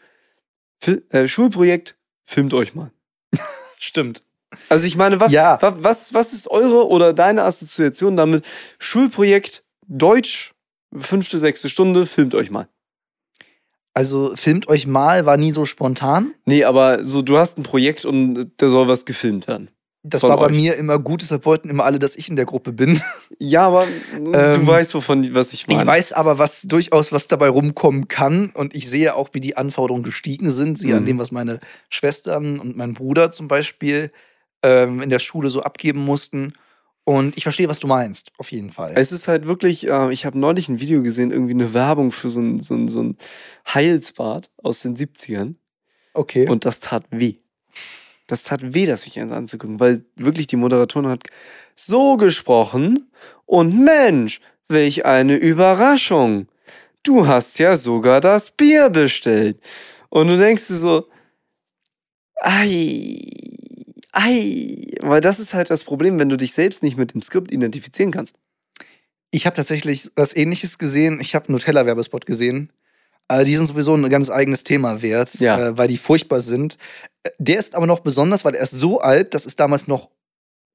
Fil äh, Schulprojekt, filmt euch mal. Stimmt. Also ich meine, was, Ja. wa- was, was ist eure oder deine Assoziation damit? Schulprojekt, Deutsch, fünfte, sechste Stunde, filmt euch mal. Also filmt euch mal, war nie so spontan. Nee, aber so, du hast ein Projekt und da soll was gefilmt werden. Das war bei euch. mir immer gut, deshalb wollten immer alle, dass ich in der Gruppe bin. Ja, aber du Ähm, weißt, wovon, was ich meine. Ich weiß aber, was durchaus was dabei rumkommen kann und ich sehe auch, wie die Anforderungen gestiegen sind. Siehe an Mhm. dem, was meine Schwestern und mein Bruder zum Beispiel ähm, in der Schule so abgeben mussten. Und ich verstehe, was du meinst, auf jeden Fall. Es ist halt wirklich, äh, ich habe neulich ein Video gesehen, irgendwie eine Werbung für so ein, so ein, so ein Heilsbad aus den 70ern. okay. Und das tat weh. Das tat weh, das sich anzugucken, weil wirklich die Moderatorin hat so gesprochen und Mensch, welch eine Überraschung. Du hast ja sogar das Bier bestellt. Und du denkst dir so, ei, ei, weil das ist halt das Problem, wenn du dich selbst nicht mit dem Skript identifizieren kannst. Ich habe tatsächlich was ähnliches gesehen. Ich habe einen Nutella-Werbespot gesehen. Äh, die sind sowieso ein ganz eigenes Thema wert, Ja. äh, weil die furchtbar sind. Äh, Der ist aber noch besonders, weil er ist so alt, dass es damals noch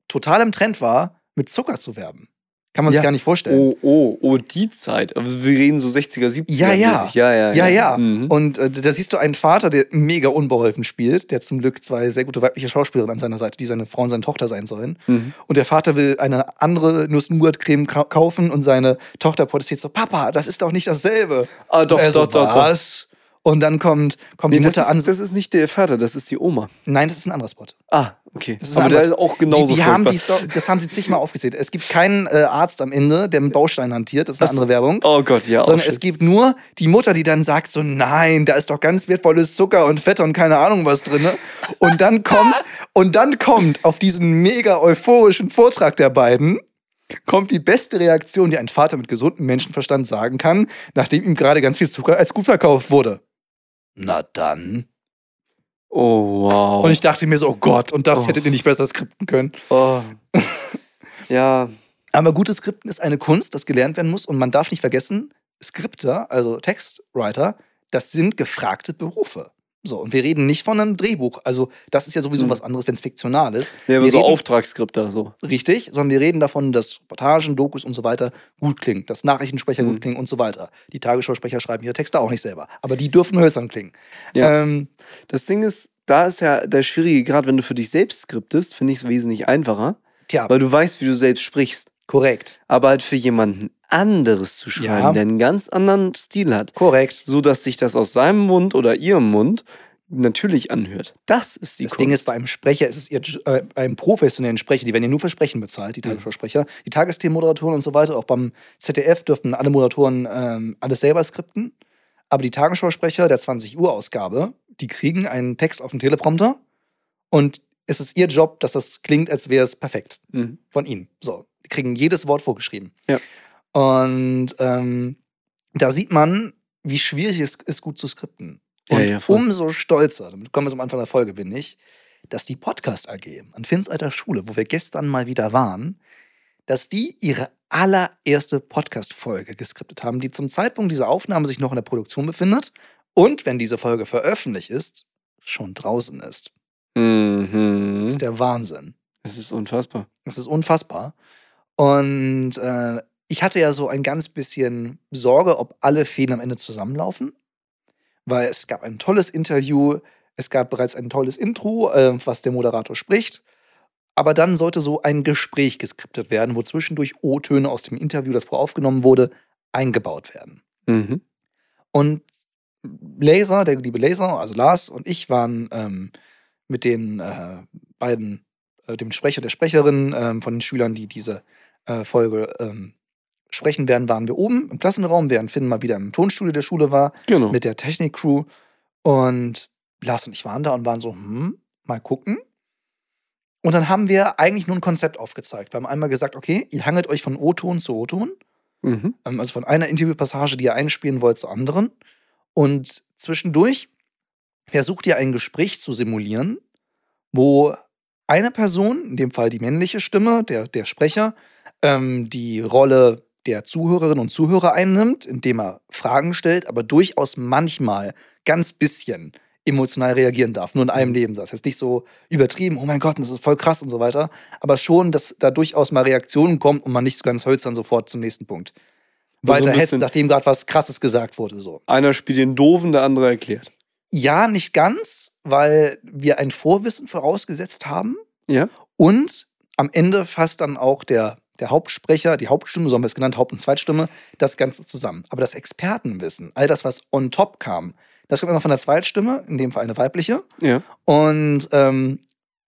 total im Trend war, mit Zucker zu werben. Kann man Ja. sich gar nicht vorstellen. Oh, oh, oh, die Zeit. Aber wir reden so 60er, 70er. Ja, ja. ja, ja, Ja, ja. Mhm. Und äh, da siehst du einen Vater, der mega unbeholfen spielt, der zum Glück zwei sehr gute weibliche Schauspielerinnen an seiner Seite, die seine Frau und seine Tochter sein sollen. Mhm. Und der Vater will eine andere Nuss-Nougat-Creme ka- kaufen und seine Tochter protestiert so: Papa, das ist doch nicht dasselbe. Ah, doch, Er so, doch, doch, doch. was? Und dann kommt, kommt Nee, die Mutter an. ist, das ist nicht der Vater, das ist die Oma. Nein, das ist ein anderer Spot. Ah, okay. Das ist Aber anderes- ist auch genauso die, die haben furchtbar. die Sto- Das haben sie zigmal aufgezählt. Es gibt keinen äh, Arzt am Ende, der einen Baustein hantiert. Das ist eine andere Werbung. Oh Gott, ja. sondern es gibt nur die Mutter, die dann sagt so, nein, da ist doch ganz wertvolles Zucker und Fett und keine Ahnung was drin. Und dann kommt, und dann kommt auf diesen mega euphorischen Vortrag der beiden, kommt die beste Reaktion, die ein Vater mit gesundem Menschenverstand sagen kann, nachdem ihm gerade ganz viel Zucker als gut verkauft wurde. Na dann. Oh, wow. Und ich dachte mir so, oh Gott, und das Oh. hättet ihr nicht besser skripten können. oh. ja, Aber gutes Skripten ist eine Kunst, das gelernt werden muss. Und man darf nicht vergessen, Skripter, also Textwriter, das sind gefragte Berufe. So, und wir reden nicht von einem Drehbuch. Also, das ist ja sowieso Hm. was anderes, wenn es fiktional ist. nee, aber Wir so reden- Auftragsskripter so. Richtig, sondern wir reden davon, dass Reportagen, Dokus und so weiter gut klingen, dass Nachrichtensprecher Hm. gut klingen und so weiter. Die Tagesschausprecher schreiben ihre Texte auch nicht selber, aber die dürfen hölzern klingen. Ja. Ähm, Das Ding ist, da ist ja der Schwierige, gerade wenn du für dich selbst skriptest, finde ich es wesentlich einfacher, tja, weil du weißt, wie du selbst sprichst. korrekt, Aber halt für jemanden anderes zu schreiben, Ja. der einen ganz anderen Stil hat, korrekt. so dass sich das aus seinem Mund oder ihrem Mund natürlich anhört. Das ist die Das Kunst. Ding ist, bei einem Sprecher ist es ihr, äh, einem professionellen Sprecher, die werden ja nur für Sprechen bezahlt, die Mhm. Tagesschausprecher. Die Tagesthemenmoderatoren und so weiter, auch beim ZDF dürften alle Moderatoren ähm, alles selber skripten. Aber die Tagesschausprecher der 20 Uhr Ausgabe, die kriegen einen Text auf den Teleprompter und es ist ihr Job, dass das klingt, als wäre es perfekt Mhm. von ihnen. So, die kriegen jedes Wort vorgeschrieben. Ja. Und ähm, da sieht man, wie schwierig es ist, gut zu skripten. Ja, Und ja, voll. umso stolzer, damit kommen wir zum Anfang der Folge, bin ich, dass die Podcast AG an Finns alter Schule, wo wir gestern mal wieder waren, dass die ihre allererste Podcast-Folge geskriptet haben, die zum Zeitpunkt dieser Aufnahme sich noch in der Produktion befindet und, wenn diese Folge veröffentlicht ist, schon draußen ist. Mhm. Das ist der Wahnsinn. Es ist unfassbar. Das ist unfassbar. Und äh, ich hatte ja so ein ganz bisschen Sorge, ob alle Fäden am Ende zusammenlaufen. Weil es gab ein tolles Interview, es gab bereits ein tolles Intro, äh, was der Moderator spricht. Aber dann sollte so ein Gespräch geskriptet werden, wo zwischendurch O-Töne aus dem Interview, das vorher aufgenommen wurde, eingebaut werden. Mhm. Und Laser, der liebe Laser, also Lars und ich waren ähm, mit den äh, beiden, äh, dem Sprecher, der Sprecherin, ähm, von den Schülern, die diese äh, Folge ähm, sprechen werden, waren wir oben im Klassenraum, während Finn mal wieder im Tonstudio der Schule war, Genau. mit der Technik-Crew. Und Lars und ich waren da und waren so, hm, mal gucken. Und dann haben wir eigentlich nur ein Konzept aufgezeigt. Wir haben einmal gesagt, okay, ihr hangelt euch von O-Ton zu O-Ton. Mhm. Ähm, Also von einer Interviewpassage, die ihr einspielen wollt, zur anderen. Und zwischendurch versucht ihr ein Gespräch zu simulieren, wo eine Person, in dem Fall die männliche Stimme, der, der Sprecher, ähm, die Rolle der Zuhörerinnen und Zuhörer einnimmt, indem er Fragen stellt, aber durchaus manchmal ganz bisschen emotional reagieren darf, nur in einem Nebensatz. Jetzt nicht so übertrieben, oh mein Gott, das ist voll krass und so weiter, aber schon, dass da durchaus mal Reaktionen kommen und man nicht so ganz hölzern sofort zum nächsten Punkt Aber so weiter hetzt, nachdem gerade was Krasses gesagt wurde. So. Einer spielt den Doofen, der andere erklärt. Ja, nicht ganz, weil wir ein Vorwissen vorausgesetzt haben Ja. und am Ende fasst dann auch der, der Hauptsprecher, die Hauptstimme, so haben wir es genannt, Haupt- und Zweitstimme, das Ganze zusammen. Aber das Expertenwissen, all das, was on top kam, das kommt immer von der Zweitstimme, in dem Fall eine weibliche. Ja. Und ähm,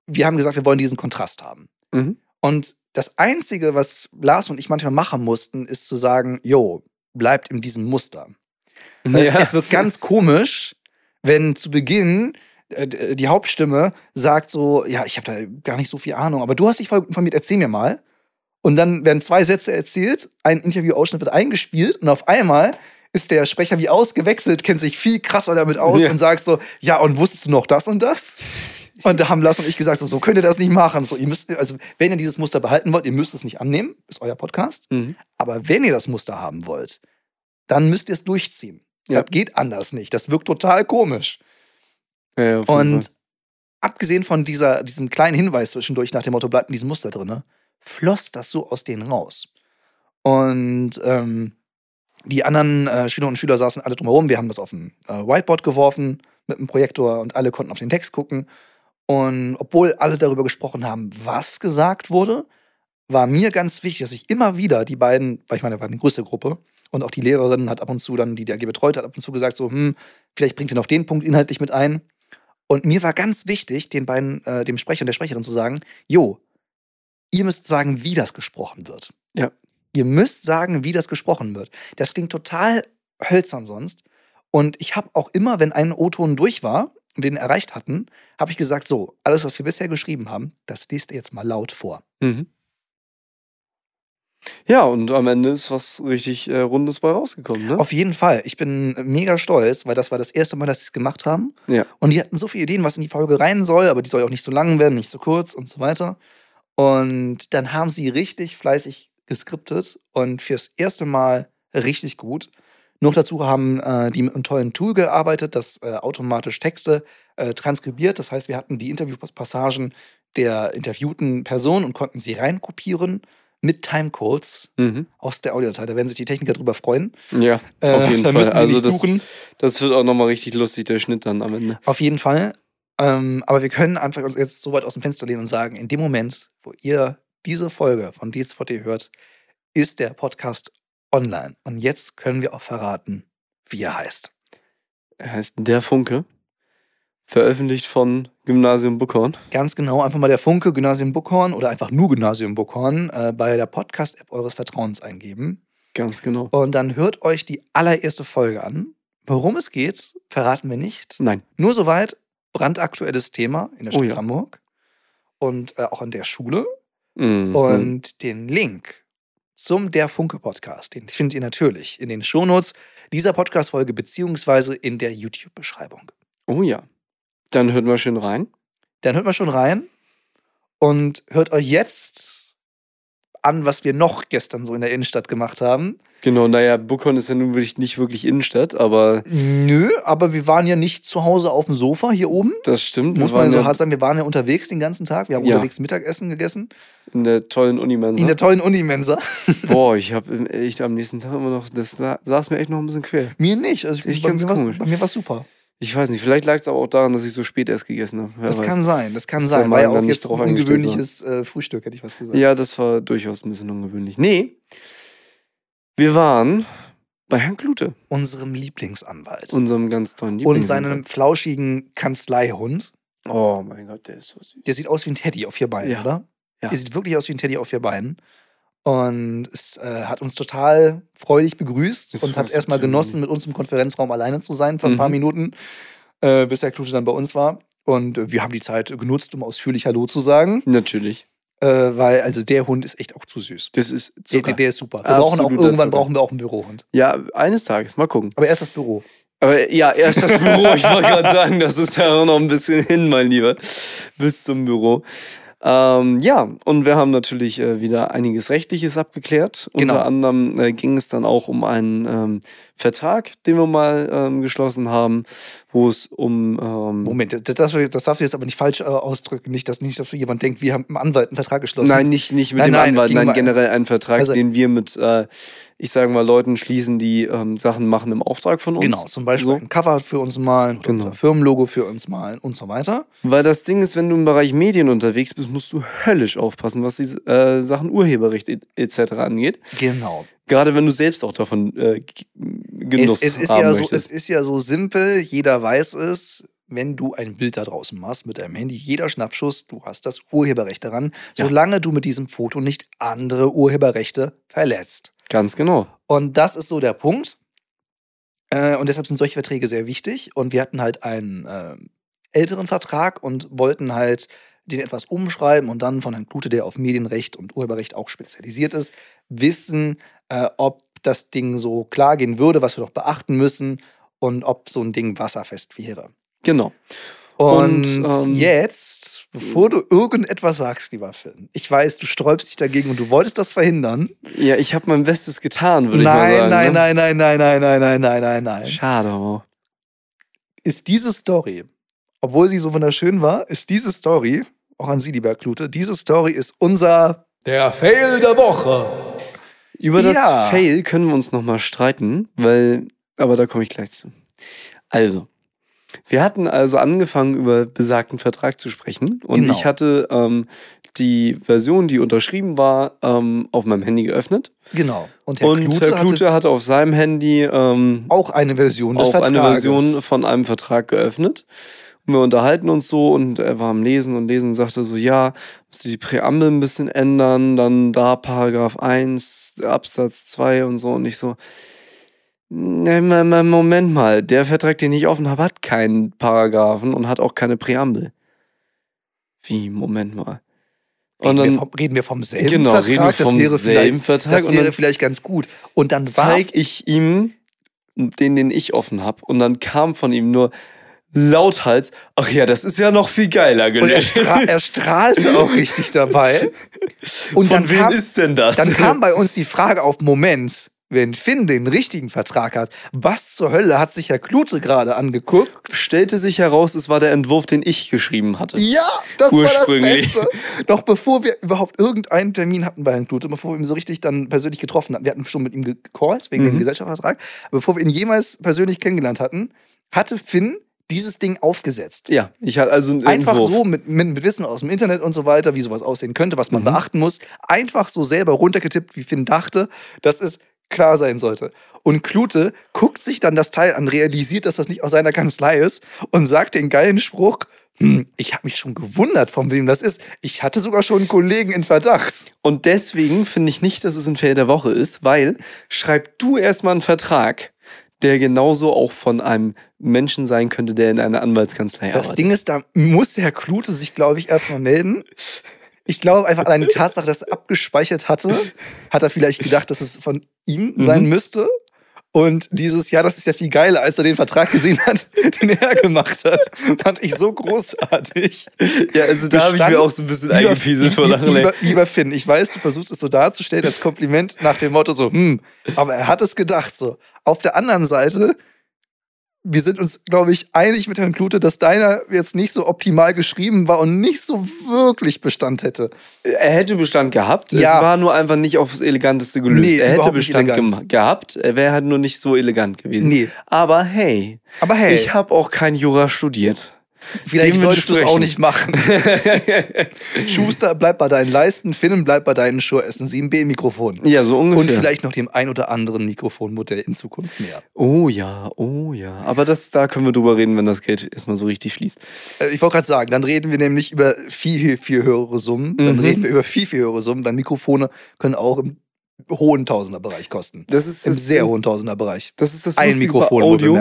wir haben gesagt, wir wollen diesen Kontrast haben. Mhm. Und das Einzige, was Lars und ich manchmal machen mussten, ist zu sagen, jo, bleibt in diesem Muster. Ja. Es, es wird ganz komisch, wenn zu Beginn äh, d- die Hauptstimme sagt so, ja, ich habe da gar nicht so viel Ahnung, aber du hast dich informiert, erzähl mir mal. Und dann werden zwei Sätze erzählt, ein Interviewausschnitt wird eingespielt und auf einmal ist der Sprecher wie ausgewechselt, kennt sich viel krasser damit aus Ja. und sagt so, ja, und wusstest du noch das und das? Und da haben Lars und ich gesagt, so, so könnt ihr das nicht machen. So, ihr müsst, also wenn ihr dieses Muster behalten wollt, ihr müsst es nicht annehmen, ist euer Podcast. Mhm. Aber wenn ihr das Muster haben wollt, dann müsst ihr es durchziehen. Ja. Das geht anders nicht. Das wirkt total komisch. Ja, Und Fall. abgesehen von dieser, diesem kleinen Hinweis zwischendurch nach dem Motto, bleibt in diesem Muster drin, ne, floss das so aus denen raus. Und ähm, die anderen äh, Schülerinnen und Schüler saßen alle drumherum. Wir haben das auf ein äh, Whiteboard geworfen mit einem Projektor und alle konnten auf den Text gucken. Und obwohl alle darüber gesprochen haben, was gesagt wurde, war mir ganz wichtig, dass ich immer wieder die beiden, weil ich meine, wir waren eine größere Gruppe und auch die Lehrerin hat ab und zu dann, die die AG betreut hat, ab und zu gesagt, so, hm, vielleicht bringt ihr noch den Punkt inhaltlich mit ein. Und mir war ganz wichtig, den beiden, äh, dem Sprecher und der Sprecherin zu sagen, jo, ihr müsst sagen, wie das gesprochen wird. Ja. Ihr müsst sagen, wie das gesprochen wird. Das klingt total hölzern sonst. Und ich habe auch immer, wenn ein O-Ton durch war, und wir den erreicht hatten, habe ich gesagt, so, alles, was wir bisher geschrieben haben, das liest ihr jetzt mal laut vor. Mhm. Ja, und am Ende ist was richtig äh, Rundes bei rausgekommen, ne? Auf jeden Fall. Ich bin mega stolz, weil das war das erste Mal, dass sie es gemacht haben. Ja. Und die hatten so viele Ideen, was in die Folge rein soll, aber die soll ja auch nicht so lang werden, nicht so kurz und so weiter. Und dann haben sie richtig fleißig geskriptet und fürs erste Mal richtig gut. Noch dazu haben äh, die mit einem tollen Tool gearbeitet, das äh, automatisch Texte äh, transkribiert. Das heißt, wir hatten die Interviewpassagen der interviewten Person und konnten sie reinkopieren mit Timecodes Mhm. aus der Audiodatei. Da werden sich die Techniker drüber freuen. Ja, Äh, auf jeden da Fall. Also das, suchen. das wird auch nochmal richtig lustig, der Schnitt dann am Ende. Auf jeden Fall. Ähm, aber wir können einfach uns jetzt so weit aus dem Fenster lehnen und sagen, in dem Moment, wo ihr diese Folge von DSVT hört, ist der Podcast online. Und jetzt können wir auch verraten, wie er heißt. Er heißt Der Funke. Veröffentlicht von Gymnasium Buckhorn. Ganz genau, einfach mal der Funke Gymnasium Buckhorn oder einfach nur Gymnasium Buckhorn äh, bei der Podcast-App eures Vertrauens eingeben. Ganz genau. Und dann hört euch die allererste Folge an. Worum es geht, verraten wir nicht. Nein. Nur soweit, brandaktuelles Thema in der Oh Stadt ja. Hamburg und äh, auch an der Schule. Mhm. Und den Link zum Der Funke Podcast, den findet ihr natürlich in den Shownotes dieser Podcast-Folge beziehungsweise in der YouTube-Beschreibung. Oh ja. Dann hört mal schön rein. Dann hört mal schon rein und hört euch jetzt an, was wir noch gestern so in der Innenstadt gemacht haben. Genau, naja, Buckhorn ist ja nun wirklich nicht wirklich Innenstadt, aber Nö, aber wir waren ja nicht zu Hause auf dem Sofa hier oben. das stimmt. Muss man so hart sagen, wir waren ja unterwegs den ganzen Tag. Wir haben Ja. unterwegs Mittagessen gegessen. in der tollen Unimensa. In der tollen Unimensa. Boah, ich habe echt am nächsten Tag immer noch, das sa- saß mir echt noch ein bisschen quer. Mir nicht. Also Ich bei, ganz mir war, komisch. bei mir war super. Ich weiß nicht, vielleicht lag es aber auch daran, dass ich so spät erst gegessen habe. Das weiß. kann sein, das kann der sein. War ja auch jetzt ein ungewöhnliches äh, Frühstück, hätte ich was gesagt. Ja, das war durchaus ein bisschen ungewöhnlich. Nee, wir waren bei Herrn Klute, Unserem Lieblingsanwalt. unserem ganz tollen und Lieblingsanwalt. seinem flauschigen Kanzleihund. Oh mein Gott, der ist so süß. Der sieht aus wie ein Teddy auf vier Beinen, Ja. oder? Ja. Der sieht wirklich aus wie ein Teddy auf vier Beinen. Und es äh, hat uns total freudig begrüßt Das und hat es erstmal genossen, mit uns im Konferenzraum alleine zu sein für ein paar Mhm. Minuten, äh, bis der Klute dann bei uns war. Und äh, wir haben die Zeit genutzt, um ausführlich Hallo zu sagen, Natürlich. Äh, weil also der Hund ist echt auch zu süß. Das ist Der, der, der ist super. Wir brauchen auch irgendwann Zucker. brauchen wir auch einen Bürohund. Ja, eines Tages. Mal gucken. Aber erst das Büro. Aber ja, erst das Büro. Ich wollte gerade sagen, das ist ja auch noch ein bisschen hin, mein Lieber. Bis zum Büro. Ähm, ja, und wir haben natürlich äh, wieder einiges Rechtliches abgeklärt. Genau. Unter anderem äh, ging es dann auch um einen ähm, Vertrag, den wir mal ähm, geschlossen haben, wo es um. Ähm, Moment, das, das, das darfst du jetzt aber nicht falsch äh, ausdrücken. Nicht, dass nicht, dass jemand denkt, wir haben mit dem Anwalt einen Vertrag geschlossen. Nein, nicht, nicht mit Nein, dem nein, Anwalt, nein, generell einen Vertrag, Also- den wir mit, äh, ich sage mal, Leuten schließen, die ähm, Sachen machen im Auftrag von uns. Genau, zum Beispiel So. ein Cover für uns malen, Genau. unser Firmenlogo für uns malen und so weiter. Weil das Ding ist, wenn du im Bereich Medien unterwegs bist, musst du höllisch aufpassen, was die äh, Sachen Urheberrecht et- etc. angeht. Genau. Gerade wenn du selbst auch davon äh, Genuss Es, es, ist haben ja so, möchtest. es ist ja so simpel, jeder weiß es. Wenn du ein Bild da draußen machst mit deinem Handy, jeder Schnappschuss, du hast das Urheberrecht daran, Ja. solange du mit diesem Foto nicht andere Urheberrechte verletzt. Ganz genau. Und das ist so der Punkt. Äh, und deshalb sind solche Verträge sehr wichtig. Und wir hatten halt einen äh, älteren Vertrag und wollten halt den etwas umschreiben und dann von Herrn Klute, der auf Medienrecht und Urheberrecht auch spezialisiert ist, wissen, äh, ob das Ding so klar gehen würde, was wir noch beachten müssen und ob so ein Ding wasserfest wäre. Genau. Und, Und, ähm, jetzt, bevor du irgendetwas sagst, lieber Finn, ich weiß, du sträubst dich dagegen und du wolltest das verhindern. Ja, ich habe mein Bestes getan, würde ich mal Nein, sagen. nein, ne? nein, nein, nein, nein, nein, nein, nein, nein, nein. Schade. oh. Ist diese Story, obwohl sie so wunderschön war, ist diese Story, auch an Sie, lieber Klute, diese Story ist unser Der Fail der Woche. Über das Ja. Fail können wir uns nochmal streiten, weil, aber da komme ich gleich zu. Also, wir hatten also angefangen, über besagten Vertrag zu sprechen. Und Genau. ich hatte ähm, die Version, die unterschrieben war, ähm, auf meinem Handy geöffnet. Genau. Und Herr und Klute, Herr Klute hatte auf seinem Handy ähm, hatte auch eine Version des auf eine Vertrages. Version von einem Vertrag geöffnet. Und wir unterhalten uns so und er war am Lesen und Lesen und sagte so, ja, musst du die Präambel ein bisschen ändern, dann da Paragraph 1, Absatz 2 und so. Und ich so, Moment mal, der Vertrag, den ich offen habe, hat keinen Paragraphen und hat auch keine Präambel. Wie, Moment mal. Und Reden, wir dann, vom, reden wir vom selben genau, Vertrag? reden wir vom das selben vielleicht, Vertrag. Das wäre vielleicht ganz gut. Und dann zeige ich ihm den, den ich offen habe. Und dann kam von ihm nur lauthals, ach ja, das ist ja noch viel geiler und er, gelöst. stra er strahlte auch richtig dabei. Und von dann wem kam, ist denn das? dann kam bei uns die Frage auf Moment, wenn Finn den richtigen Vertrag hat, was zur Hölle hat sich Herr Klute gerade angeguckt? Stellte sich heraus, es war der Entwurf, den ich geschrieben hatte. Ja, das war das. Beste. Noch bevor wir überhaupt irgendeinen Termin hatten bei Herrn Klute, bevor wir ihn so richtig dann persönlich getroffen hatten. Wir hatten schon mit ihm gecallt, wegen Mhm. dem Gesellschaftsvertrag. Bevor wir ihn jemals persönlich kennengelernt hatten, hatte Finn dieses Ding aufgesetzt. Ja, ich hatte also einen Einfach Entwurf. so mit, mit, Wissen aus dem Internet und so weiter, wie sowas aussehen könnte, was man Mhm. beachten muss. Einfach so selber runtergetippt, wie Finn dachte, dass es klar sein sollte. Und Klute guckt sich dann das Teil an, realisiert, dass das nicht aus seiner Kanzlei ist und sagt den geilen Spruch, hm, ich habe mich schon gewundert, von wem das ist. Ich hatte sogar schon einen Kollegen in Verdacht. Und deswegen finde ich nicht, dass es ein Fail der Woche ist, weil schreib du erstmal einen Vertrag, der genauso auch von einem Menschen sein könnte, der in einer Anwaltskanzlei Das arbeitet. Ding ist, da muss Herr Klute sich, glaube ich, erstmal melden. Ich glaube einfach allein die Tatsache, dass er abgespeichert hatte, hat er vielleicht gedacht, dass es von ihm sein Mhm. müsste. Und dieses Jahr, das ist ja viel geiler, als er den Vertrag gesehen hat, den er gemacht hat. Fand ich so großartig. Ja, also da habe ich mir auch so ein bisschen eingefieselt vor Lachen. lieber, lieber Finn, ich weiß, du versuchst es so darzustellen als Kompliment nach dem Motto so, hm, aber er hat es gedacht so. Auf der anderen Seite, wir sind uns, glaube ich, einig mit Herrn Klute, dass deiner jetzt nicht so optimal geschrieben war und nicht so wirklich Bestand hätte. Er hätte Bestand gehabt. Ja. Es war nur einfach nicht aufs Eleganteste gelöst. Nee, er hätte Bestand gem- gehabt. Er wäre halt nur nicht so elegant gewesen. Nee. Aber hey, Aber hey, ich habe auch kein Jura studiert. Vielleicht solltest du es auch nicht machen. Schuster, bleib bei deinen Leisten, Finn, bleib bei deinen Shure S7B-Mikrofon. ja, so Und ungefähr. vielleicht noch dem ein oder anderen Mikrofonmodell in Zukunft mehr. Oh ja, oh ja. Aber das, da können wir drüber reden, wenn das Geld erstmal so richtig fließt. Äh, Ich wollte gerade sagen, dann reden wir nämlich über viel, viel höhere Summen. Dann Mhm. reden wir über viel, viel höhere Summen, weil Mikrofone können auch im hohen Tausenderbereich kosten. Das ist Im das, sehr hohen Tausenderbereich. Das ist das Ein Mikrofon Audio.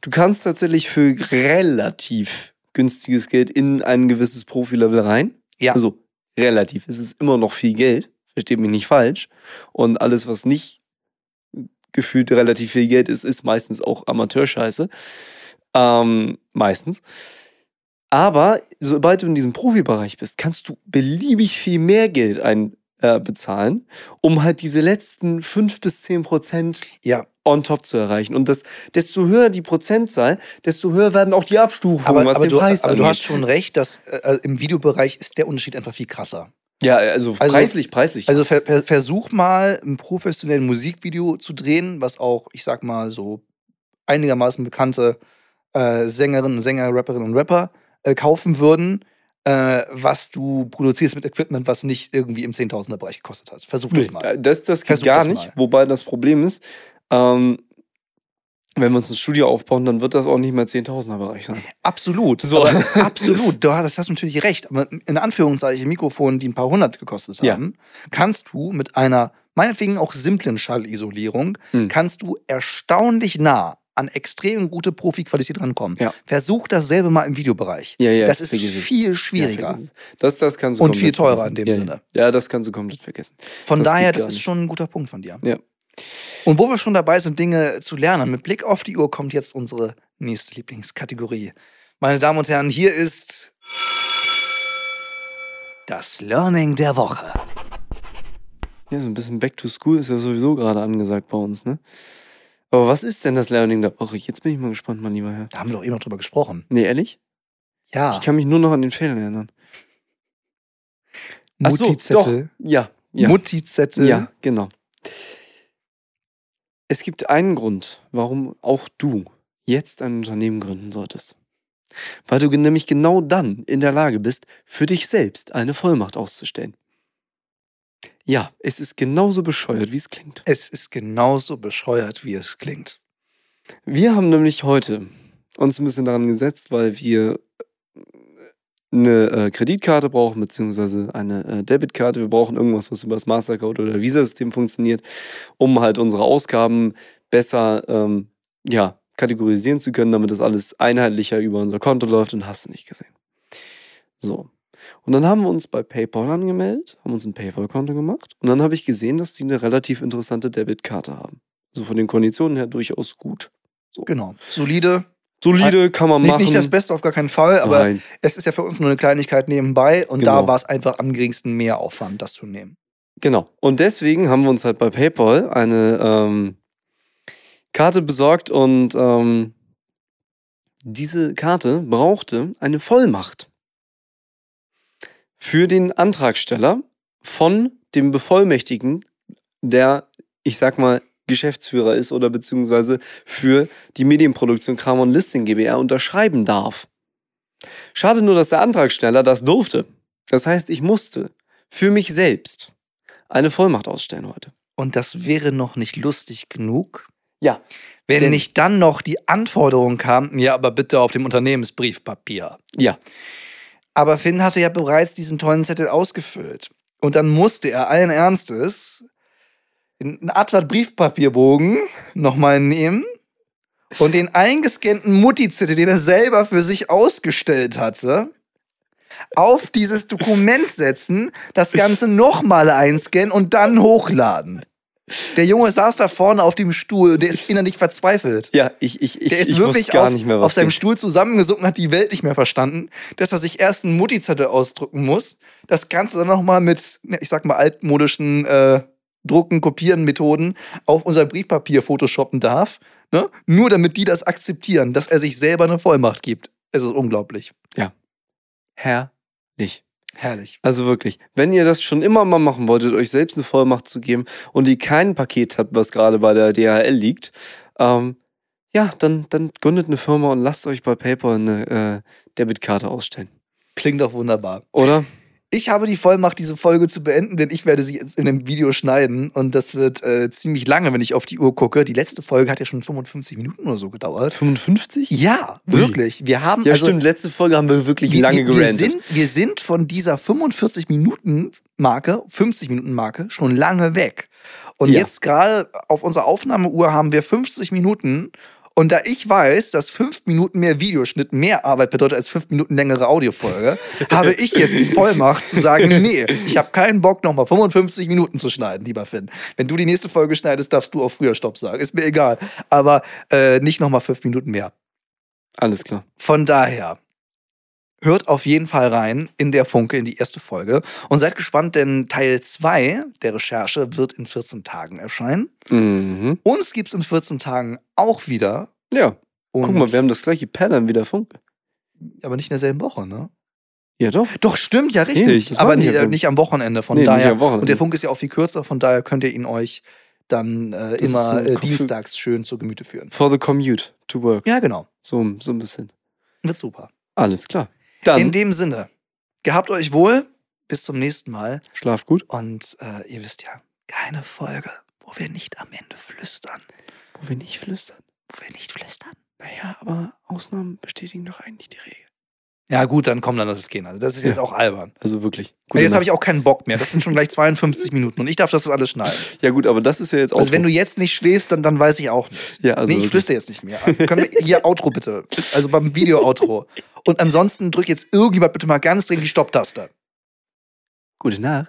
Du kannst tatsächlich für relativ günstiges Geld in ein gewisses Profi-Level rein. Ja. Also relativ. Es ist immer noch viel Geld. Versteht mich nicht falsch. Und alles, was nicht gefühlt relativ viel Geld ist, ist meistens auch Amateurscheiße. Ähm, meistens. Aber sobald du in diesem Profibereich bist, kannst du beliebig viel mehr Geld ein, äh, bezahlen, um halt diese letzten 5 bis 10 Prozent Ja, on top zu erreichen. Und das, desto höher die Prozentzahl, desto höher werden auch die Abstufungen, aber, was aber, den du, Preis aber du angeht. hast schon recht, dass äh, im Videobereich ist der Unterschied einfach viel krasser. ja, also, Also- preislich, preislich. Also ver ver versuch mal ein professionelles Musikvideo zu drehen, was auch, ich sag mal, so einigermaßen bekannte äh, Sängerinnen, Sänger, Rapperinnen und Rapper äh, kaufen würden, äh, was du produzierst mit Equipment, was nicht irgendwie im Zehntausender-Bereich gekostet hat. Versuch das mal. das, das geht Versuch gar das nicht. Wobei das Problem ist, ähm, wenn wir uns ein Studio aufbauen, dann wird das auch nicht mehr 10.000er Bereich sein. Absolut. So. Absolut. Du hast, hast natürlich recht. Aber in Anführungszeichen Mikrofonen, die ein paar hundert gekostet Ja. haben, kannst du mit einer, meinetwegen auch simplen Schallisolierung, Hm. kannst du erstaunlich nah an extrem gute Profi-Qualität rankommen. Ja. Versuch dasselbe mal im Videobereich. Ja, ja, das ist viel Ja, schwieriger. das, das kannst du Und viel teurer vergessen. in dem ja, Sinne. Ja. ja, das kannst du komplett vergessen. Von Das daher, das ist schon ein guter Punkt von dir. Ja. Und wo wir schon dabei sind, Dinge zu lernen, mit Blick auf die Uhr kommt jetzt unsere nächste Lieblingskategorie. Meine Damen und Herren, hier ist das Learning der Woche. Ja, so ein bisschen Back to School ist ja sowieso gerade angesagt bei uns, ne? Aber was ist denn das Learning der Woche? Jetzt bin ich mal gespannt, mein lieber Herr. Da haben wir doch eben noch drüber gesprochen. Nee, ehrlich? Ja, Ich kann mich nur noch an den Fehler erinnern. Ach so, Mutti-Zettel. doch. Ja, ja. Mutti-Zettel. Ja, genau. Es gibt einen Grund, warum auch du jetzt ein Unternehmen gründen solltest. Weil du nämlich genau dann in der Lage bist, für dich selbst eine Vollmacht auszustellen. Ja, es ist genauso bescheuert, wie es klingt. Es ist genauso bescheuert, wie es klingt. Wir haben nämlich heute uns ein bisschen daran gesetzt, weil wir eine äh, Kreditkarte brauchen, beziehungsweise eine äh, Debitkarte. Wir brauchen irgendwas, was über das Mastercard oder Visa-System funktioniert, um halt unsere Ausgaben besser ähm, ja, kategorisieren zu können, damit das alles einheitlicher über unser Konto läuft und hast du nicht gesehen. So. Und dann haben wir uns bei PayPal angemeldet, haben uns ein PayPal-Konto gemacht und dann habe ich gesehen, dass die eine relativ interessante Debitkarte haben. So von den Konditionen her durchaus gut. Genau. Solide. Solide kann man Nicht, machen. nicht das Beste auf gar keinen Fall, aber Nein. es ist ja für uns nur eine Kleinigkeit nebenbei und da Genau. war es einfach am geringsten mehr Aufwand, das zu nehmen. Genau. Und deswegen haben wir uns halt bei PayPal eine ähm, Karte besorgt und ähm, diese Karte brauchte eine Vollmacht für den Antragsteller von dem Bevollmächtigten, der, ich sag mal, Geschäftsführer ist oder beziehungsweise für die Medienproduktion Kramer und Listing GbR unterschreiben darf. Schade nur, dass der Antragsteller das durfte. Das heißt, ich musste für mich selbst eine Vollmacht ausstellen heute. Und das wäre noch nicht lustig genug, Ja. wenn Denn- nicht dann noch die Anforderung kam, ja, aber bitte auf dem Unternehmensbriefpapier. Ja. Aber Finn hatte ja bereits diesen tollen Zettel ausgefüllt. Und dann musste er allen Ernstes einen Advert Briefpapierbogen nochmal nehmen und den eingescannten Mutti-Zettel, den er selber für sich ausgestellt hatte, auf dieses Dokument setzen, das Ganze nochmal einscannen und dann hochladen. Der Junge saß da vorne auf dem Stuhl und der ist innerlich verzweifelt. Ja, ich, ich, ich, Der ist ich wirklich gar auf, nicht mehr, auf was seinem ging. Stuhl zusammengesunken, hat die Welt nicht mehr verstanden, dass er sich erst einen Mutti-Zettel ausdrucken muss, das Ganze dann nochmal mit, ich sag mal, altmodischen äh, Drucken, Kopieren, Methoden auf unser Briefpapier photoshoppen darf, ne? nur damit die das akzeptieren, dass er sich selber eine Vollmacht gibt. Es ist unglaublich. Herrlich. Herrlich. Also wirklich, wenn ihr das schon immer mal machen wolltet, euch selbst eine Vollmacht zu geben und ihr kein Paket habt, was gerade bei der DHL liegt, ähm, Ja, dann, dann gründet eine Firma und lasst euch bei PayPal eine äh, Debitkarte ausstellen. Klingt doch wunderbar. Oder? Ich habe die Vollmacht, diese Folge zu beenden, denn ich werde sie jetzt in einem Video schneiden und das wird äh, ziemlich lange, wenn ich auf die Uhr gucke. Die letzte Folge hat ja schon 55 Minuten oder so gedauert. 55? Ja, Ui. wirklich. Wir haben Ja, also, stimmt. Letzte Folge haben wir wirklich wir, lange wir, wir, sind, wir sind von dieser 45 Minuten Marke, 50 Minuten Marke schon lange weg. Und Ja. jetzt gerade auf unserer Aufnahmeuhr haben wir 50 Minuten. Und da ich weiß, dass fünf Minuten mehr Videoschnitt mehr Arbeit bedeutet als fünf Minuten längere Audiofolge, habe ich jetzt die Vollmacht zu sagen, nee, ich habe keinen Bock, nochmal 55 Minuten zu schneiden, lieber Finn. Wenn du die nächste Folge schneidest, darfst du auch früher Stopp sagen. Ist mir egal. Aber äh, nicht nochmal fünf Minuten mehr. Alles klar. Von daher, hört auf jeden Fall rein in der Funke, in die erste Folge. Und seid gespannt, denn Teil 2 der Recherche wird in 14 Tagen erscheinen. Mhm. Uns gibt es in 14 Tagen auch wieder. Ja, Und, guck mal, wir haben das gleiche Pattern wie der Funke. Aber nicht in derselben Woche, ne? Ja, doch. Doch, stimmt, ja, Nee, richtig. das aber nicht Wochenende. nicht am Wochenende. Von Nee, daher. Wochenende. Und der Funk ist ja auch viel kürzer, von daher könnt ihr ihn euch dann äh, immer äh, dienstags schön zu Gemüte führen. For the commute to work. Ja, genau. So, so ein bisschen. Wird super. Alles klar. Dann In dem Sinne, gehabt euch wohl. Bis zum nächsten Mal. schlaft gut. Und äh, ihr wisst ja, keine Folge, wo wir nicht am Ende flüstern. Wo wir nicht flüstern. Wo wir nicht flüstern. Naja, aber Ausnahmen bestätigen doch eigentlich die Regel. Ja, gut, dann komm, dann lass es gehen. Also, das ist jetzt Ja. auch albern. Also wirklich. Ja, jetzt habe ich auch keinen Bock mehr. Das sind schon gleich 52 Minuten und ich darf das alles schneiden. Ja, gut, aber das ist ja jetzt auch. Also, wenn du jetzt nicht schläfst, dann, dann weiß ich auch nicht. Ja, also. nee, ich wirklich. flüster jetzt nicht mehr. Können wir hier Outro bitte? Also beim Video-Outro. Und ansonsten drück jetzt irgendjemand bitte mal ganz dringend die Stopptaste. Gute Nacht.